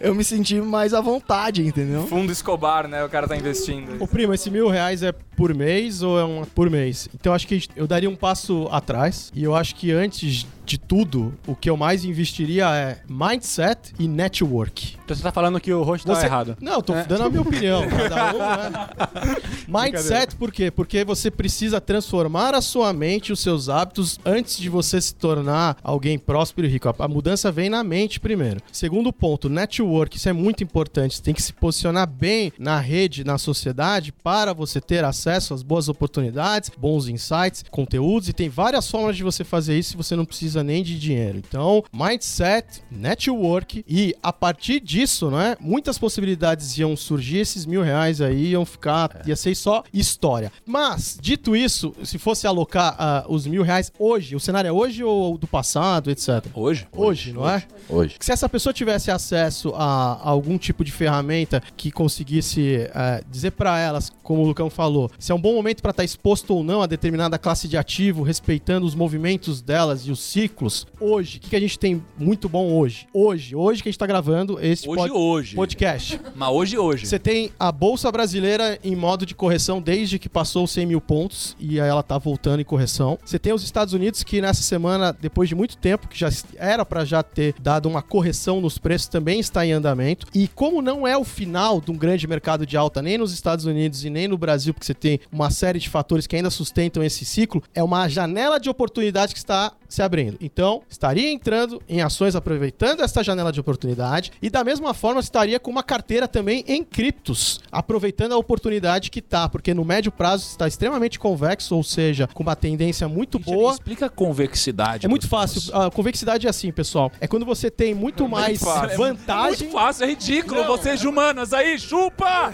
eu me senti mais à vontade, entendeu? Fundo Escobar, né? O cara tá investindo. Ô, primo, esse mil reais é por mês ou é um por mês? Então acho que eu daria um passo atrás e eu acho que antes de tudo, o que eu mais investiria é mindset e network. Então você tá falando que o rosto tá Você- errado. Não, tô dando a minha opinião. Cada um, né? Mindset, por quê? Porque você precisa transformar a sua mente, os seus hábitos, antes de você se tornar alguém próspero e rico. A- A mudança vem na mente primeiro. Segundo ponto, network. Isso é muito importante. Você tem que se posicionar bem na rede, na sociedade, para você ter acesso às boas oportunidades, bons insights, conteúdos. E tem várias formas de você fazer isso e você não precisa nem de dinheiro. Então, mindset, network e a partir disso, né, muitas possibilidades iam surgir. Esses mil reais aí iam ficar, ia ser só história. Mas, dito isso, se fosse alocar ah, os mil reais hoje, o cenário é hoje ou do passado, etc. Hoje? Hoje, não é? Hoje. Se essa pessoa tivesse acesso a algum tipo de ferramenta que conseguisse eh, dizer pra elas, como o Lucão falou, se é um bom momento pra estar exposto ou não a determinada classe de ativo, respeitando os movimentos delas e os ciclos, hoje, o que, que a gente tem muito bom hoje? Hoje, hoje que a gente tá gravando esse Hoje, pod- hoje. podcast. Mas hoje, hoje. Você tem a Bolsa Brasileira em modo de correção desde que passou os 100 mil pontos e aí ela tá voltando em correção. Você tem os Estados Unidos que nessa semana, depois de muito tempo, que já era pra já ter dado uma correção nos preços, também está em andamento. E como não é o final de um grande mercado de alta nem nos Estados Unidos e nem no Brasil, porque você tem uma série de fatores que ainda sustentam esse ciclo, é uma janela de oportunidade que está se abrindo. Então, estaria entrando em ações aproveitando essa janela de oportunidade e da mesma forma estaria com uma carteira também em criptos, aproveitando a oportunidade que tá, porque no médio prazo está extremamente convexo, ou seja, com uma tendência muito boa. Explica a convexidade. É muito fácil. fãs. A convexidade é assim, pessoal. É quando você tem muito mais fácil. vantagem. Muito fácil, é ridículo. Vocês de humanas aí, chupa!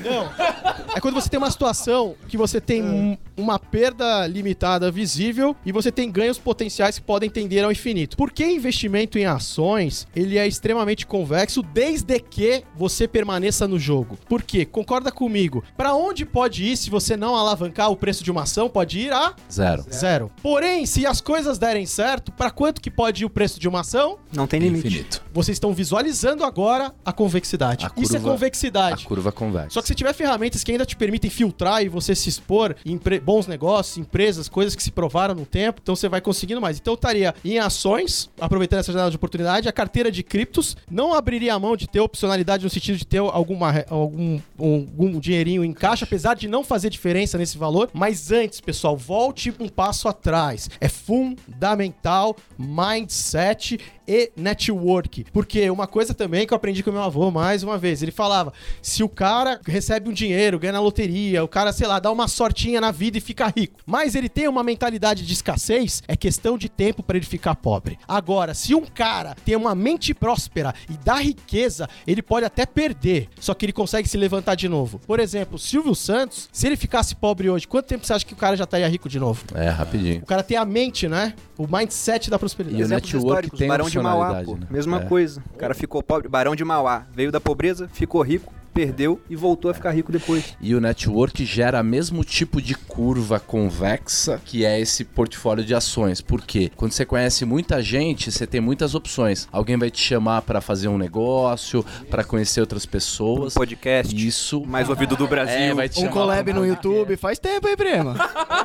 É quando você tem uma situação que você tem um- uma perda limitada visível e você tem ganhos potenciais que podem tender ao infinito. Por que investimento em ações ele é extremamente convexo desde que você permaneça no jogo? Por quê? Concorda comigo? Pra onde pode ir se você não alavancar o preço de uma ação? Pode ir a Zero. zero. Porém, se as coisas derem certo, pra quanto que pode ir o preço de uma ação? Não tem limite. Infinito. Vocês estão visualizando agora a convexidade. A Isso é curva- convexidade. A curva convexa. Só que se tiver ferramentas que ainda te permitem filtrar e você se expor em bons negócios, empresas, coisas que se provaram no tempo, então você vai conseguindo mais. Então eu em ações, aproveitando essa janela de oportunidade, a carteira de criptos, não abriria a mão de ter opcionalidade no sentido de ter alguma, algum, algum dinheirinho em caixa, apesar de não fazer diferença nesse valor. Mas antes, pessoal, volte um passo atrás. É fundamental mindset e network. Porque uma coisa também que eu aprendi com meu avô mais uma vez, ele falava: se o cara recebe um dinheiro, ganha na loteria, o cara, sei lá, dá uma sortinha na vida e fica rico, mas ele tem uma mentalidade de escassez, é questão de tempo para ele ficar pobre. Agora, se um cara tem uma mente próspera e dá riqueza, ele pode até perder, só que ele consegue se levantar de novo. Por exemplo, Silvio Santos, se ele ficasse pobre hoje, quanto tempo você acha que o cara já estaria rico de novo? É, rapidinho. O cara tem a mente, né? O mindset da prosperidade. E o network tem de Mauá, pô. né? Mesma É. coisa. O cara ficou pobre. Barão de Mauá. Veio da pobreza, ficou rico, perdeu e voltou a ficar rico depois. E o network gera mesmo tipo de curva convexa que é esse portfólio de ações. Por quê? Quando você conhece muita gente, você tem muitas opções. Alguém vai te chamar para fazer um negócio, para conhecer outras pessoas. Podcast. Isso. Mais ouvido do Brasil. É, vai te Um collab no YouTube faz tempo, hein, prima?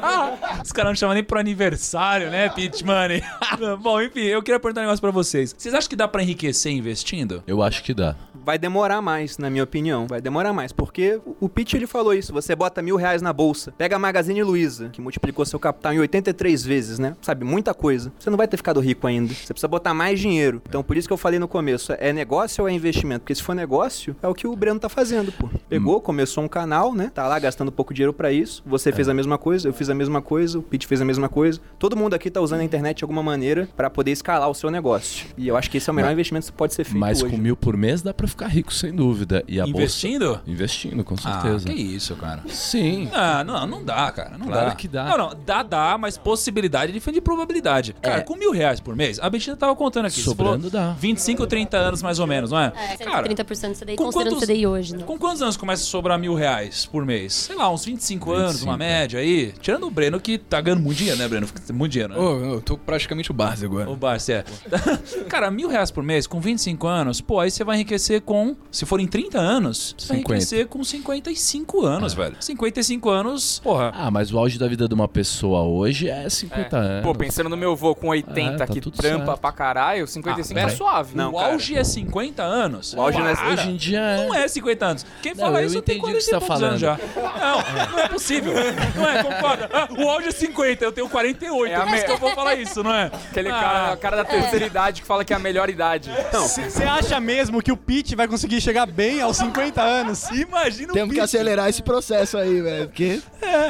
Os caras não chamam nem pro aniversário, né, Pitch Money? Bom, enfim, eu queria perguntar um negócio pra vocês. Vocês acham que dá pra enriquecer investindo? Eu acho que dá. Vai demorar mais, na minha opinião. Não, vai demorar mais. Porque o- Pitch ele falou isso: você bota mil reais na bolsa, pega a Magazine Luiza, que multiplicou seu capital em 83 vezes, né? Sabe, muita coisa. Você não vai ter ficado rico ainda. Você precisa botar mais dinheiro. Então, por isso que eu falei no começo: é negócio ou é investimento? Porque se for negócio, é o que o Breno tá fazendo, pô. Pegou, começou um canal, né? Tá lá gastando pouco dinheiro pra isso. Você fez a mesma coisa, eu fiz a mesma coisa, o Pitch fez a mesma coisa. Todo mundo aqui tá usando a internet de alguma maneira pra poder escalar o seu negócio. E eu acho que esse é o melhor Mas- investimento que pode ser feito Mas hoje. com mil por mês dá pra ficar rico, sem dúvida. E a Investindo? Investindo, com Ah, certeza. que isso, cara. Sim. Ah, não, não dá, cara. Não Claro dá. que dá. Não, não, dá, dá, mas possibilidade é diferente de probabilidade. Cara, É. com mil reais por mês, a Betina tava contando aqui. Sobrando dá. 25 ou 30 anos mais ou menos, não é? É, Cara, 130% do CDI, com considerando quantos- CDI hoje, né? com quantos anos começa a sobrar mil reais por mês? Sei lá, uns 25, anos, 25, uma média aí. Tirando o Breno que tá ganhando muito dinheiro, né, Breno? Muito dinheiro, né? Ô, eu tô praticamente o Barça agora. O Barça, é. Cara, mil reais por mês, com 25 anos, pô, aí você vai enriquecer com. Se for em 30 anos, você vai 50. enriquecer com 55 anos, velho. 55 anos, porra. Ah, mas o auge da vida de uma pessoa hoje é 50 anos. Pô, pensando no meu avô com 80 É, tá que trampa certo. pra caralho, 55 Ah, é suave. Não, o cara. auge é 50 anos. O auge não é-. Hoje em dia é. Não é 50 anos. Quem Não, fala eu isso tem entendi o 40 que você tá e poucos anos já. Não, não é possível. Não é, concorda? Ah, o auge é 50, eu tenho 48. É a É me- que eu vou falar isso, não é? Aquele Ah, cara, cara da terceira idade que fala que é a melhor idade. Você acha mesmo que o Pete vai conseguir chegar bem aos 50 anos? Imagina o Temos que acelerar esse processo aí, velho. Porque.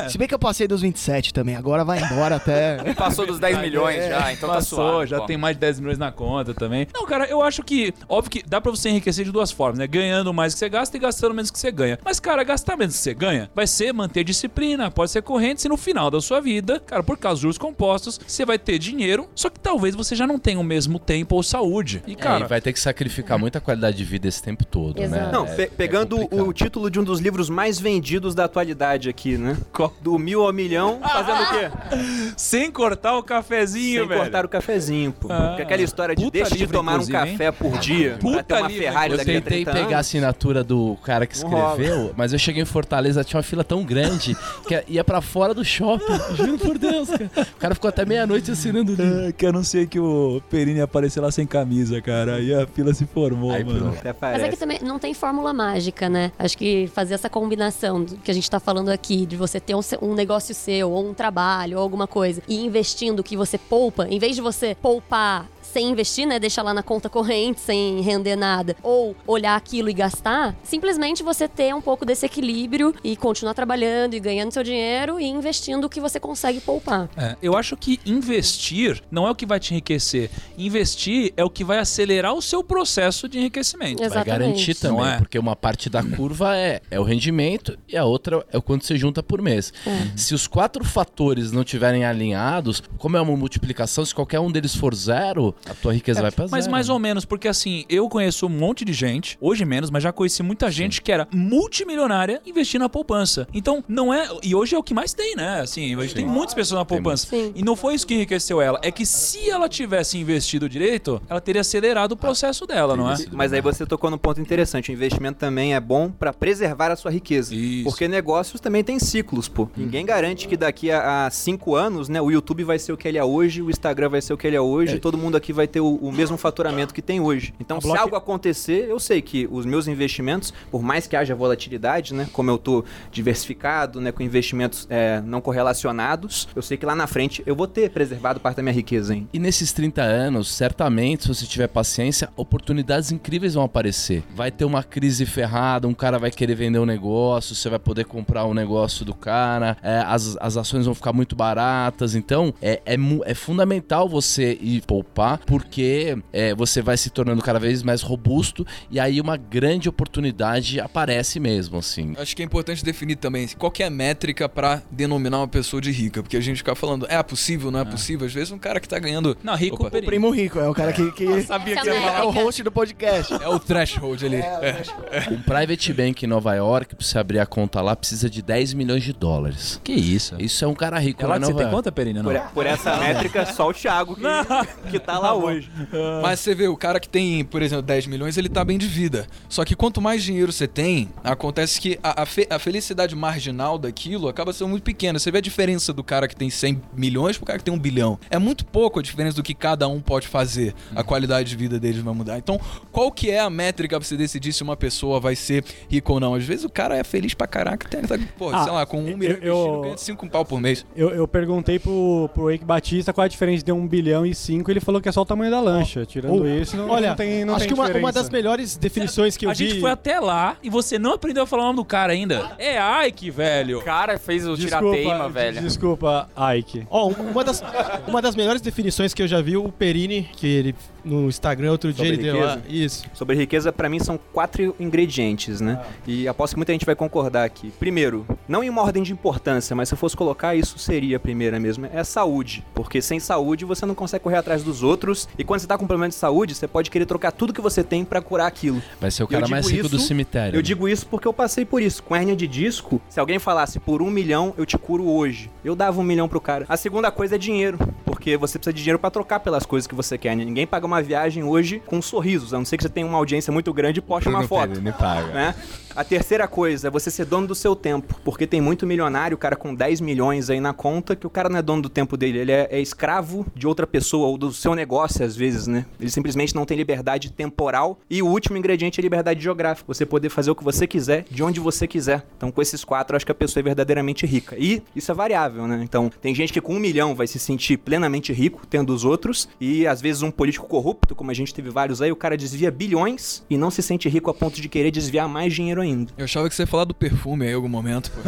Se bem que eu passei dos 27 também, agora vai embora até. passou dos 10 milhões já, então tá Passou, suave. já pô. tem mais de 10 milhões na conta também. Não, cara, eu acho que, óbvio que dá pra você enriquecer de duas formas, né? Ganhando mais que você gasta e gastando menos que você ganha. Mas, cara, gastar menos que você ganha vai ser manter disciplina, pode ser corrente, se no final da sua vida, cara, por causa dos juros compostos, você vai ter dinheiro, só que talvez você já não tenha o mesmo tempo ou saúde. E, É, cara, e vai ter que sacrificar muita qualidade de vida esse tempo todo, né? Exato. Não, É- pe- é pegando complicado. o título de um dos livros mais vendidos da atualidade aqui, né? Do mil ao milhão, fazendo o quê? sem cortar o cafezinho, Sem velho. cortar o cafezinho, pô. Ah, Porque aquela história de deixa de tomar um inclusive, hein? café por dia pra Puta ter uma livro, Ferrari Eu daqui a tentei 30 pegar a anos. assinatura do cara que escreveu, mas eu cheguei em Fortaleza, tinha uma fila tão grande que ia pra fora do shopping. Juro por Deus, cara. O cara ficou até meia-noite assinando o livro. É, que eu não sei que o Perini apareceu lá sem camisa, cara. Aí a fila se formou, Aí mano. Mas é que também não tem fórmula mágica, né? Acho que fazer essa combinação que a gente tá falando aqui, de você ter um, um negócio seu, ou um trabalho, ou alguma coisa, e investindo o que você poupa, em vez de você poupar sem investir, né? Deixar lá na conta corrente sem render nada, ou olhar aquilo e gastar, simplesmente você ter um pouco desse equilíbrio e continuar trabalhando e ganhando seu dinheiro e investindo o que você consegue poupar. É, eu acho que investir não é o que vai te enriquecer. Investir é o que vai acelerar o seu processo de enriquecimento. Exato. Vai Exatamente. garantir também, é? porque uma parte da curva é, é o rendimento e a outra é o quanto você junta por mês. É. Se os quatro fatores não tiverem alinhados, como é uma multiplicação, se qualquer um deles for zero, a tua riqueza vai pra zero. Mas mais ou menos, porque assim, eu conheço um monte de gente, hoje menos, mas já conheci muita gente que era multimilionária investindo na poupança. Então, não é. E hoje é o que mais tem, né? Assim, hoje tem muitas pessoas na poupança. Sim. E não foi isso que enriqueceu ela. É que se ela tivesse investido direito, ela teria acelerado o processo dela, não é? Mas aí você tocou num ponto interessante. O investimento também é bom pra preservar a sua riqueza. Isso. Porque negócios também tem ciclos, pô. Ninguém garante que daqui a, a cinco anos, né, o YouTube vai ser o que ele é hoje, o Instagram vai ser o que ele é hoje, e todo mundo aqui vai ter o, o mesmo faturamento que tem hoje. Então, se Block- algo acontecer, eu sei que os meus investimentos, por mais que haja volatilidade, né, como eu tô diversificado, né, com investimentos é, não correlacionados, eu sei que lá na frente eu vou ter preservado parte da minha riqueza, hein. E nesses 30 anos, certamente, se você tiver paciência, oportunidades incríveis vão aparecer. Vai ter uma crise ferrada, um cara vai querer vender um negócio, você vai poder comprar um negócio do cara, é, as, as ações vão ficar muito baratas. Então, é, é, é fundamental você ir poupar, porque é, você vai se tornando cada vez mais robusto e aí uma grande oportunidade aparece mesmo, assim. Acho que é importante definir também qual que é a métrica pra denominar uma pessoa de rica, porque a gente fica falando, é possível, não é possível? Às vezes um cara que tá ganhando Não, rico Opa. O primo rico, é o cara que, que Sabia que é o host do podcast. é o threshold ali. É. Um private bank em Nova York, pra você abrir a conta lá, precisa de 10 milhões de dólares. Que isso? Isso é um cara rico É lá lá que você tem York. conta, Perini? Não. Por, por essa métrica, só o Thiago que, que tá falar hoje. Mas você vê, o cara que tem, por exemplo, 10 milhões, ele tá bem de vida. Só que quanto mais dinheiro você tem, acontece que a, a, fe- a felicidade marginal daquilo acaba sendo muito pequena. Você vê a diferença do cara que tem 100 milhões pro cara que tem um bilhão. É muito pouco a diferença do que cada um pode fazer. A qualidade de vida deles vai mudar. Então, qual que é a métrica pra você decidir se uma pessoa vai ser rica ou não? Às vezes o cara é feliz pra caraca, tem, tá, pô, Ah, sei lá, com um eu- milhão eu- ganha 5 pau por mês. Eu, eu perguntei pro, pro Eike Batista qual a diferença de um bilhão e cinco, ele falou que é só o tamanho da lancha. Tirando Oh, isso, não, Olha, não tem, não acho tem que uma, uma das melhores definições que eu a vi. gente foi até lá e você não aprendeu a falar o nome do cara ainda. É Ike, velho. O cara fez o tirateima, velho. Desculpa, Ike. Ó, uma das, uma das melhores definições que eu já vi, o Perini, que ele no Instagram outro dia Sobre ele deu lá. riqueza? Isso. Sobre riqueza, pra mim, são quatro ingredientes, né? E aposto que muita gente vai concordar aqui. Primeiro, não em uma ordem de importância, mas se eu fosse colocar, isso seria a primeira mesmo, é a saúde. Porque sem saúde, você não consegue correr atrás dos outros. E quando você tá com problema de saúde, você pode querer trocar tudo que você tem pra curar aquilo. Vai ser o cara mais rico do isso- cemitério. Eu né? digo isso porque eu passei por isso. Com hérnia de disco, se alguém falasse por um milhão, eu te curo hoje. Eu dava um milhão pro cara. A segunda coisa é dinheiro. Porque você precisa de dinheiro pra trocar pelas coisas que você quer. né? Ninguém paga uma viagem hoje com sorrisos. A não ser que você tenha uma audiência muito grande e poste uma foto. Me paga. né? A terceira coisa é você ser dono do seu tempo. Porque tem muito milionário, cara com 10 milhões aí na conta, que o cara não é dono do tempo dele. Ele é, é escravo de outra pessoa ou do seu negócio, às vezes, né? Ele simplesmente não tem liberdade temporal. E o último ingrediente é liberdade geográfica. Você poder fazer o que você quiser, de onde você quiser. Então, com esses quatro, acho que a pessoa é verdadeiramente rica. E isso é variável, né? Então, tem gente que com um milhão vai se sentir plenamente rico, tendo os outros. E às vezes um político corrupto, como a gente teve vários aí, o cara desvia bilhões e não se sente rico a ponto de querer desviar mais dinheiro ainda. Eu achava que você ia falar do perfume aí em algum momento.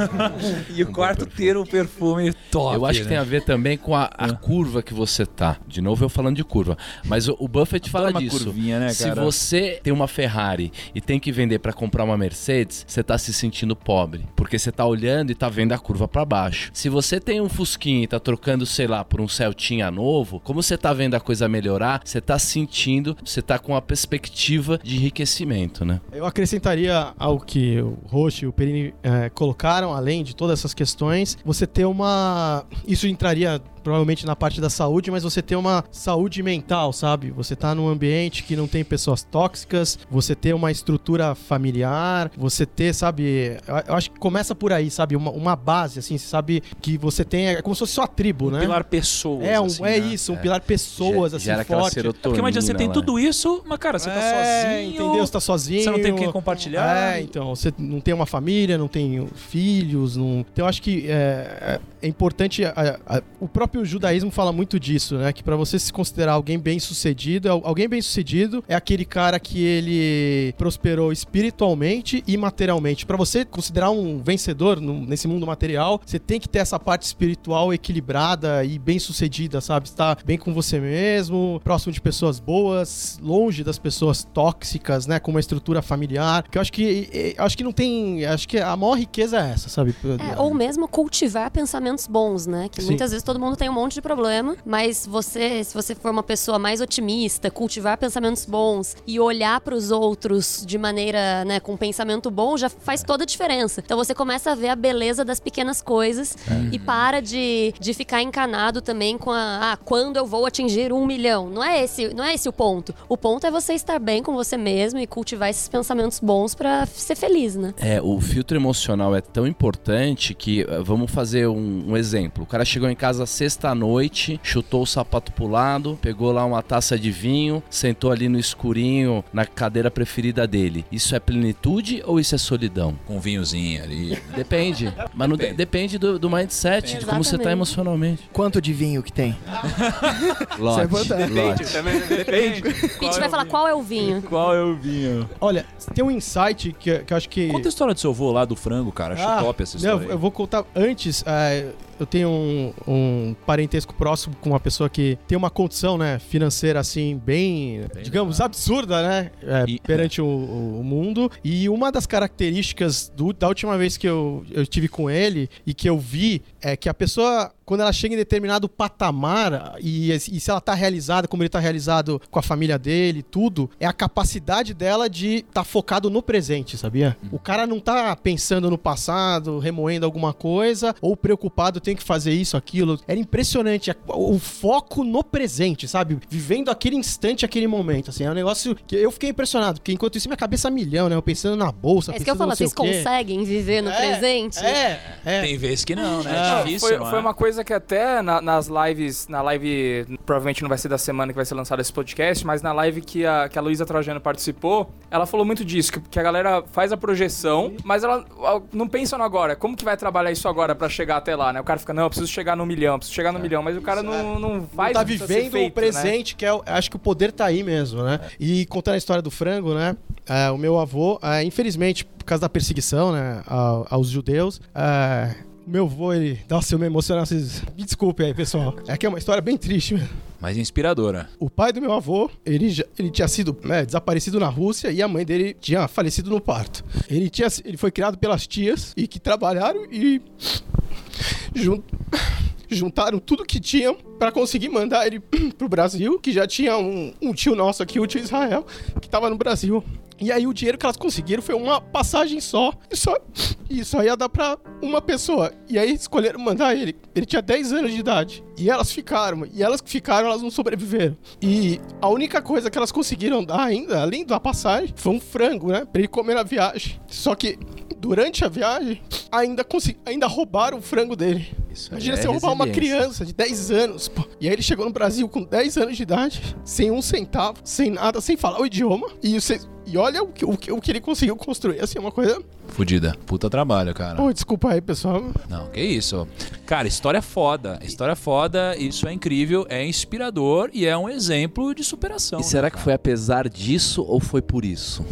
E o quarto ter um perfume top. Eu acho que né? tem a ver também com a, a curva que você tá. De novo eu falando de curva. Mas o, o Buffett fala uma disso. curvinha, né, Se você tem uma Ferrari e tem que vender pra comprar uma Mercedes, você tá se sentindo pobre. Porque você tá olhando e tá vendo a curva pra baixo. Se você tem um Fusquinha e tá trocando, sei lá, por um Celtinha novo, como você tá vendo a coisa melhorar, você tá sentindo, você tá com a perspectiva de enriquecimento, né? Eu acrescentaria ao que o Roche e o Perini eh, colocaram, além de todas essas questões, você ter uma. Isso entraria provavelmente na parte da saúde, mas você ter uma saúde mental, sabe? Você tá num ambiente que não tem pessoas tóxicas, você ter uma estrutura familiar, você ter, sabe? Eu acho que começa por aí, sabe? Uma, uma base, assim, você sabe que você tem. É como se fosse sua tribo, né? Pilar pessoas. é, um, assim, é né? isso, um pilar pessoas, assim, forte. serotonina Porque imagina, você tem lá. tudo isso, mas cara, você tá É, sozinho. Entendeu? Você tá sozinho. Você não tem quem compartilhar. É, então, você não tem uma família, não tem filhos, não... Então eu acho que é, é importante, a- a- o próprio judaísmo fala muito disso, né? Que pra você se considerar alguém bem sucedido, al- alguém bem sucedido é aquele cara que ele prosperou espiritualmente e materialmente. Pra você considerar um vencedor nesse mundo material, você tem que ter essa parte espiritual equilibrada e bem sucedida, sabe? Estar bem com você mesmo, próximo de pessoas boas, longe das pessoas tóxicas, né? Com uma estrutura familiar. Que eu acho que eu acho que não tem, acho que a maior riqueza é essa, sabe? É, ou mesmo cultivar pensamentos bons, né? Que Sim. muitas vezes todo mundo tem um monte de problema, mas você, se você for uma pessoa mais otimista, cultivar pensamentos bons e olhar para os outros de maneira, né, com um pensamento bom, já faz toda a diferença. Então você começa a ver a beleza das pequenas coisas e para de, de ficar encanado também com a, ah, quando eu vou atingir um milhão. Não é esse, não é esse o ponto. O ponto é você estar bem com você mesmo e cultivar esses pensamentos bons para ser feliz, né? É, o filtro emocional é tão importante que, eh, vamos fazer um, um exemplo. O cara chegou em casa sexta-noite, chutou o sapato pro lado, pegou lá uma taça de vinho, sentou ali no escurinho, na cadeira preferida dele. Isso é plenitude ou isso é solidão? Com um vinhozinho ali. Depende. Mas não de- depende do, do mindset, de como você tá Exatamente. emocionalmente. Quanto de vinho que tem? Lote, importante. lote. também depende. A gente vai falar qual é o vinho. Qual é o vinho? Olha, tem um insight que, que eu acho que. Conta a história do seu avô lá do frango, cara. Acho Ah, top essa não, história. eu vou contar antes. é, eu tenho um, um parentesco próximo com uma pessoa que tem uma condição, né, financeira assim bem, digamos, absurda, né, é, E- perante o, o mundo. E uma das características do- da última vez que eu, eu tive com ele e que eu vi é que a pessoa quando ela chega em determinado patamar e, e se ela tá realizada, como ele tá realizado com a família dele, tudo, é a capacidade dela de estar tá focado no presente, sabia? O cara não tá pensando no passado, remoendo alguma coisa, ou preocupado, tem que fazer isso, aquilo. Era impressionante o foco no presente, sabe? Vivendo aquele instante, aquele momento, assim. É um negócio que eu fiquei impressionado, porque enquanto isso minha cabeça é milhão, né? Eu pensando na bolsa, É isso que eu falo, vocês conseguem viver no É, presente? É, é. Tem vezes que não, né? É difícil, foi, foi é? uma coisa que até na- nas lives, na live, provavelmente não vai ser da semana que vai ser lançado esse podcast, mas na live que a, que a Luísa Trajano participou, ela falou muito disso, que, que a galera faz a projeção, mas ela não pensa no agora. Como que vai trabalhar isso agora pra chegar até lá, né? O cara fica, não, eu preciso chegar no milhão, preciso chegar no milhão, mas o cara não, não faz tá o que precisa ser vivendo feito, o né? presente, que é, acho que o poder tá aí mesmo, né? E contando a história do frango, né? é, o meu avô, é, infelizmente, por causa da perseguição, né, aos judeus, é, meu avô, ele. Nossa, eu me emocionar, vocês. Me desculpe aí, pessoal. É que é uma história bem triste mesmo. Mas inspiradora. O pai do meu avô, ele, já- ele tinha sido né, desaparecido na Rússia e a mãe dele tinha falecido no parto. Ele, tinha, ele foi criado pelas tias e que trabalharam e jun- juntaram tudo que tinham para conseguir mandar ele pro Brasil, que já tinha um, um tio nosso aqui, o tio Israel, que tava no Brasil. E aí o dinheiro que elas conseguiram foi uma passagem só, e só, e só ia dar pra uma pessoa. E aí escolheram mandar ele. Ele tinha 10 anos de idade. E elas ficaram, e elas que ficaram, elas não sobreviveram. E a única coisa que elas conseguiram dar ainda, além da passagem, foi um frango, né? Pra ele comer na viagem. Só que durante a viagem, ainda, consegui, ainda roubaram o frango dele. Isso Imagina é você roubar uma criança de 10 anos, pô. E aí ele chegou no Brasil com 10 anos de idade, sem um centavo, sem nada, sem falar o idioma. E, você, e olha o que, o, que, o que ele conseguiu construir, assim, uma coisa... Fudida. Puta trabalho, cara. Pô, desculpa aí, pessoal. Não, que isso. Cara, história foda. História foda, isso é incrível, é inspirador e é um exemplo de superação. E será que foi apesar disso ou foi por isso?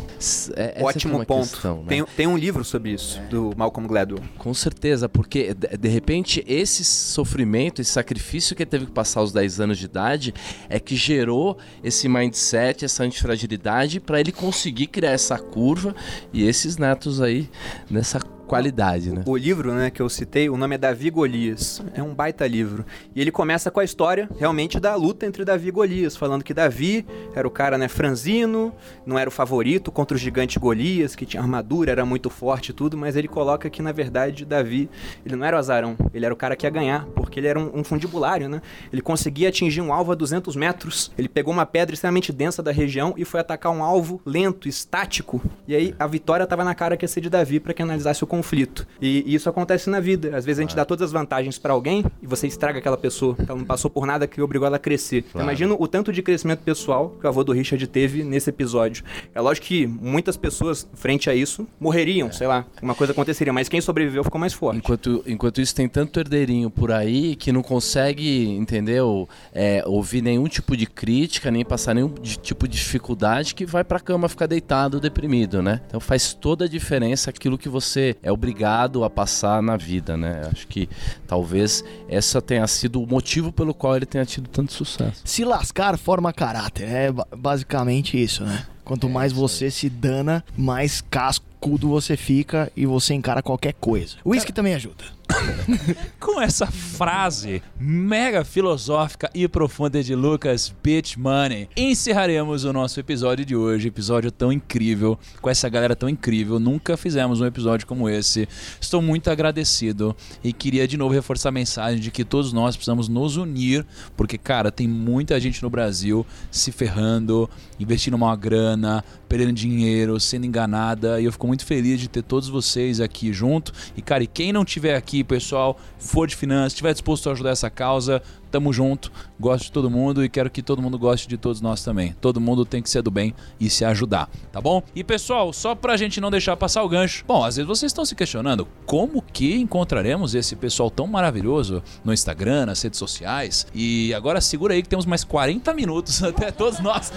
É- é Ótimo uma ponto. questão, né? tem, tem um livro sobre isso, do Malcolm Gladwell. Com certeza, porque de, de repente esse sofrimento, esse sacrifício que ele teve que passar aos 10 anos de idade é que gerou esse mindset, essa antifragilidade para ele conseguir criar essa curva e esses netos aí nessa qualidade, né? O livro, né, que eu citei, o nome é Davi Golias. É um baita livro. E ele começa com a história, realmente, da luta entre Davi e Golias, falando que Davi era o cara, né, franzino, não era o favorito contra o gigante Golias, que tinha armadura, era muito forte e tudo, mas ele coloca que, na verdade, Davi, ele não era o azarão, ele era o cara que ia ganhar, porque ele era um, um fundibulário, né? Ele conseguia atingir um alvo a 200 metros, ele pegou uma pedra extremamente densa da região e foi atacar um alvo lento, estático, e aí a vitória tava na cara que ia ser de Davi para que analisasse o conflito. E, e isso acontece na vida. Às vezes a gente dá todas as vantagens para alguém e você estraga aquela pessoa. Ela não passou por nada que obrigou ela a crescer. Então, imagina o tanto de crescimento pessoal que o avô do Richard teve nesse episódio. É lógico que muitas pessoas, frente a isso, morreriam, sei lá, uma coisa aconteceria, mas quem sobreviveu ficou mais forte. Enquanto, enquanto isso, tem tanto herdeirinho por aí que não consegue, entendeu? É, ouvir nenhum tipo de crítica, nem passar nenhum de- tipo de dificuldade, que vai pra cama ficar deitado, deprimido, né? Então faz toda a diferença aquilo que você é obrigado a passar na vida, né? Acho que talvez essa tenha sido o motivo pelo qual ele tenha tido tanto sucesso. Se lascar forma caráter. É ba- basicamente isso, né? Quanto mais você se dana, mais cascudo você fica e você encara qualquer coisa. O uísque também ajuda. Com essa frase mega filosófica e profunda de Lucas Bitch Money, encerraremos o nosso episódio de hoje. Episódio tão incrível, com essa galera tão incrível. Nunca fizemos um episódio como esse. Estou muito agradecido e queria de novo reforçar a mensagem de que todos nós precisamos nos unir, porque, cara, tem muita gente no Brasil se ferrando, investindo uma grana, perdendo dinheiro, sendo enganada. E eu fico muito feliz de ter todos vocês aqui junto. E, cara, e quem não tiver aqui, pessoal, for de finanças, estiver disposto a ajudar essa causa, tamo junto. Gosto de todo mundo e quero que todo mundo goste de todos nós também. Todo mundo tem que ser do bem e se ajudar, tá bom? E pessoal, só pra gente não deixar passar o gancho. Bom, às vezes vocês estão se questionando como que encontraremos esse pessoal tão maravilhoso no Instagram, nas redes sociais. E agora segura aí que temos mais 40 minutos até todos nós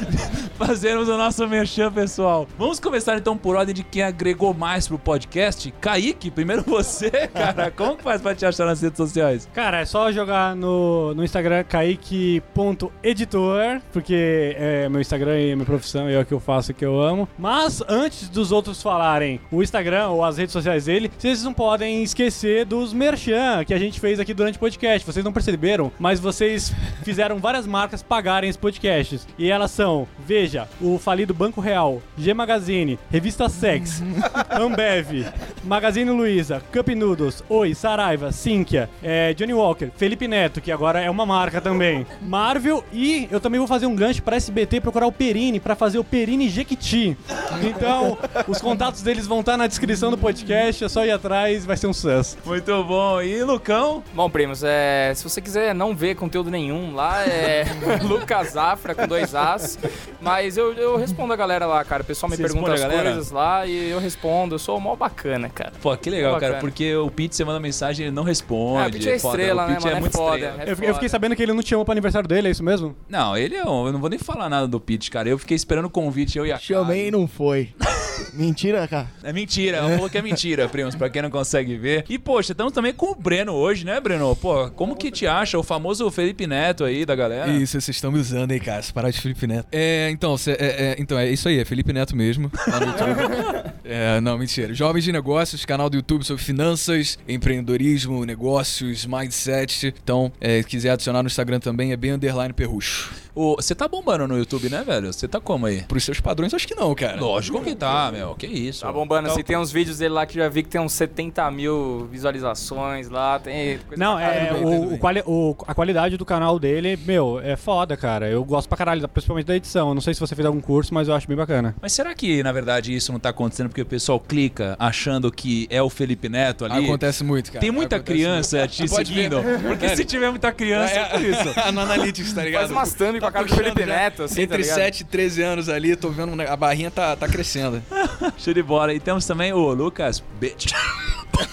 fazermos o nosso merchan, pessoal. Vamos começar então por ordem de quem agregou mais pro podcast. Kaique, primeiro você, cara. Como que faz pra te achar nas redes sociais? Cara, é só jogar no no, no Instagram kaique.editor, porque é meu Instagram e minha profissão, e é o que eu faço e que eu amo. Mas antes dos outros falarem o Instagram ou as redes sociais dele, vocês não podem esquecer dos merchan que a gente fez aqui durante o podcast. Vocês não perceberam, mas vocês fizeram várias marcas pagarem esses podcasts. E elas são, veja, o falido Banco Real, G Magazine, Revista Sex, Ambev, Magazine Luiza, Cup Noodles, Oi, Saraiva, Sinkia, é, Johnny Walker, Felipe Neto, que agora é uma marca também, Marvel e eu também vou fazer um gancho pra SBT procurar o Perini pra fazer o Perini Jequiti. Então, os contatos deles vão estar na descrição do podcast, é só ir atrás, vai ser um sucesso. Muito bom. E Lucão? Bom, primos, é, se você quiser não ver conteúdo nenhum, lá é Lucas Afra com dois As. Mas eu, eu respondo a galera lá, cara. O pessoal me Você pergunta as responde a galera? coisas lá e eu respondo. Eu sou mó bacana, cara. Pô, que legal, cara, porque o Pete, você manda mensagem e ele não responde. Ah, o Pete é foda. estrela, o né, Pete mano? é É muito foda. estrela. É Eu, eu fiquei sabendo que ele não te chamou pro aniversário dele, é isso mesmo? Não, ele é um, eu não vou nem falar nada do Pete, cara. Eu fiquei esperando o convite, eu e a Chamei e não foi. Mentira, cara. É mentira, ela falou que é mentira, primos, pra quem não consegue ver. E, poxa, estamos também com o Breno hoje, né, Breno? Pô, como que te acha o famoso Felipe Neto aí da galera? Isso, vocês estão me usando, hein, cara? Parada de Felipe Neto. É, então, cê- é, é, então, é isso aí, é Felipe Neto mesmo, lá no YouTube. é, não, mentira. Jovens de Negócios, canal do YouTube sobre finanças, empreendedorismo, negócios, mindset. Então, é, se quiser adicionar no Instagram também, é bem underline perrucho. Você tá bombando no YouTube, né, velho? Você tá como aí? Pros seus padrões, acho que não, cara. Lógico que tá, meu. Que isso. Tá bombando, Tá- assim, tem uns vídeos dele lá que já vi que tem uns 70 mil visualizações lá, tem coisa Não, é bem, o, o quali- o- a qualidade do canal dele, meu, é foda, cara. Eu gosto pra caralho, principalmente da edição. Eu Não sei se você fez algum curso, mas eu acho bem bacana. Mas será que, na verdade, isso não tá acontecendo porque o pessoal clica achando que é o Felipe Neto ali? Acontece muito, cara. Tem muita Acontece criança muito. te Pode ver. seguindo. Porque se tiver muita criança, é por isso. no Analytics, tá ligado? Faz umas thumb com a cara do Felipe já. Neto, assim, tá Entre ligado? 7 e 13 anos ali, tô vendo né, a barrinha tá, tá crescendo. Show de bola. E temos também o Lucas Bitch.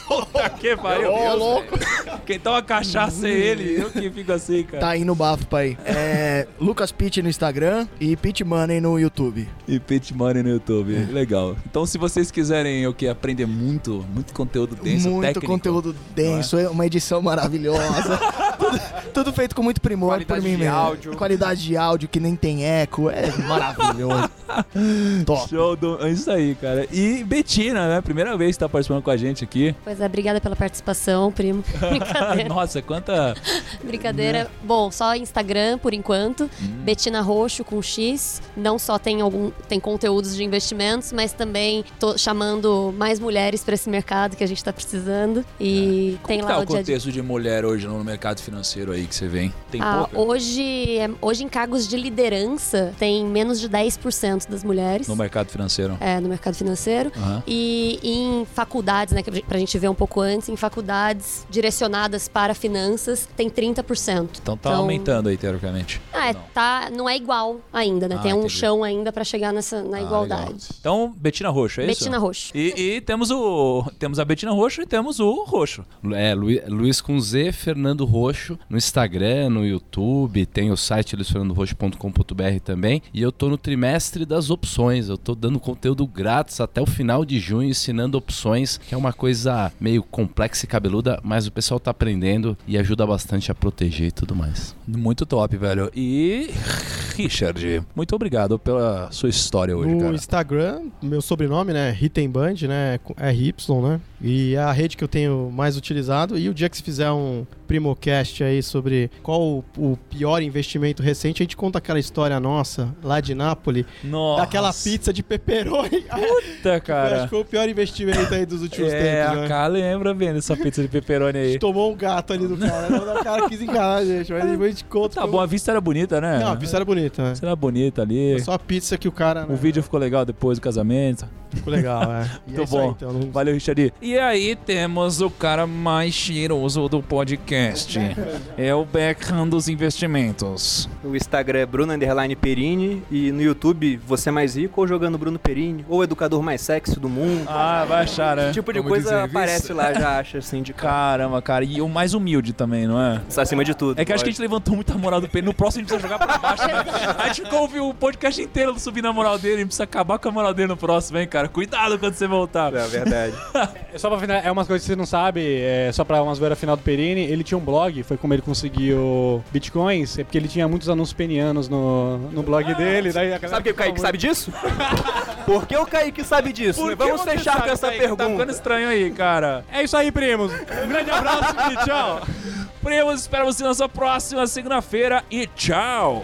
Puta que pariu. Ô, louco. Quem toma cachaça é ele. Eu que fico assim, cara. Tá indo bafo pra aí. É Lucas Pitt no Instagram e Pitt Money no YouTube. E Pit Money no YouTube. Legal. Então, se vocês quiserem o que aprender muito, muito conteúdo denso, muito técnico, conteúdo denso, é uma edição maravilhosa. tudo, tudo feito com muito primor Qualidade por mim de mesmo. áudio. Qualidade de áudio que nem tem eco, é maravilhoso. Top. Show do... É isso aí, cara. E Betina, né? Primeira vez que tá participando com a gente aqui. Pois é, obrigada pela participação, primo. Brincadeira. Nossa, quanta. Brincadeira. Bom, só Instagram por enquanto. Hum. Betina Roxo com X. Não só tem algum tem conteúdos de investimentos, mas também tô chamando mais mulheres para esse mercado que a gente tá precisando. E tem Como lá tá o o dia a dia. contexto de mulher hoje no mercado financeiro aí que você vem? Tem Ah, pouca? hoje, é- hoje em cargos de liderança tem menos de 10% das mulheres. No mercado financeiro. É, no mercado financeiro. Aham. E em faculdades, né, que pra gente ver um pouco antes, em faculdades direcionadas para finanças, tem 30%. Então tá aumentando aí, teoricamente. Ah, é, Não. tá, não é igual ainda, né? Ah, tem um entendi. chão ainda pra chegar nessa, na Ah, igualdade. legal. Então, Betina Roxo, é isso? Betina Roxo. E, e temos o. Temos a Betina Roxo e temos o Roxo. É, Lu- Luiz com Z, Fernando Roxo, no Instagram, no YouTube, tem o site luizfernandoroxo.com.br também. E eu tô no trimestre das opções. Eu tô dando conteúdo grátis até o final de junho, ensinando opções, que é uma coisa meio complexa e cabeluda, mas o pessoal tá aprendendo e ajuda bastante a proteger e tudo mais. Muito top, velho. E. Richard, muito obrigado pela sua história hoje, no cara. Instagram, meu sobrenome, né? Ritemband, né? RY, né? E é a rede que eu tenho mais utilizado. E o dia que se fizer um Primocast aí sobre qual o, o pior investimento recente, a gente conta aquela história nossa lá de Nápoles, Nossa. daquela pizza de pepperoni. Puta, Acho cara. que foi o pior investimento aí dos últimos É, tempos, a né? K lembra bem dessa pizza de pepperoni A aí. gente tomou um gato ali do cara. O cara quis enganar a gente, mas depois a gente conta. Tá como- bom, a vista era bonita, né? Não, a pizza era bonita, né? Era bonita ali. Só a pizza que o cara. O né, vídeo ficou legal depois do casamento. ficou legal, é. Muito é isso aí, bom. então, não- Valeu, Richard. E aí temos o cara mais cheiroso do podcast. É o Beckham dos investimentos. O Instagram é Bruno Underline Perini e no YouTube Você Mais Rico ou jogando Bruno Perini ou Educador Mais Sexy do Mundo. Ah, vai achar, né? Esse tipo de Como coisa aparece lá, já acha assim de cara. Caramba, cara. E o mais humilde também, não é? Está acima de tudo. É que acho que a gente levantou muita moral do Pedro. No próximo a gente precisa jogar pra baixo, né? A gente ficou ouvindo o podcast inteiro subindo a moral dele. A gente precisa acabar com a moral dele no próximo, hein, cara. Cuidado quando você voltar. É verdade. É só pra final, é umas coisas que você não sabe, é só pra umas zoeira final do Perini. Ele tinha um blog, foi como ele conseguiu bitcoins, é porque ele tinha muitos anúncios penianos no, no blog dele. Daí a Sabe que o Kaique sabe disso? Por que o Kaique sabe disso? Por Vamos fechar com essa Kaique? Tá ficando pergunta. estranho aí, cara. É isso aí, primos. Um grande abraço e tchau. Primos, espero você na sua próxima segunda-feira e tchau!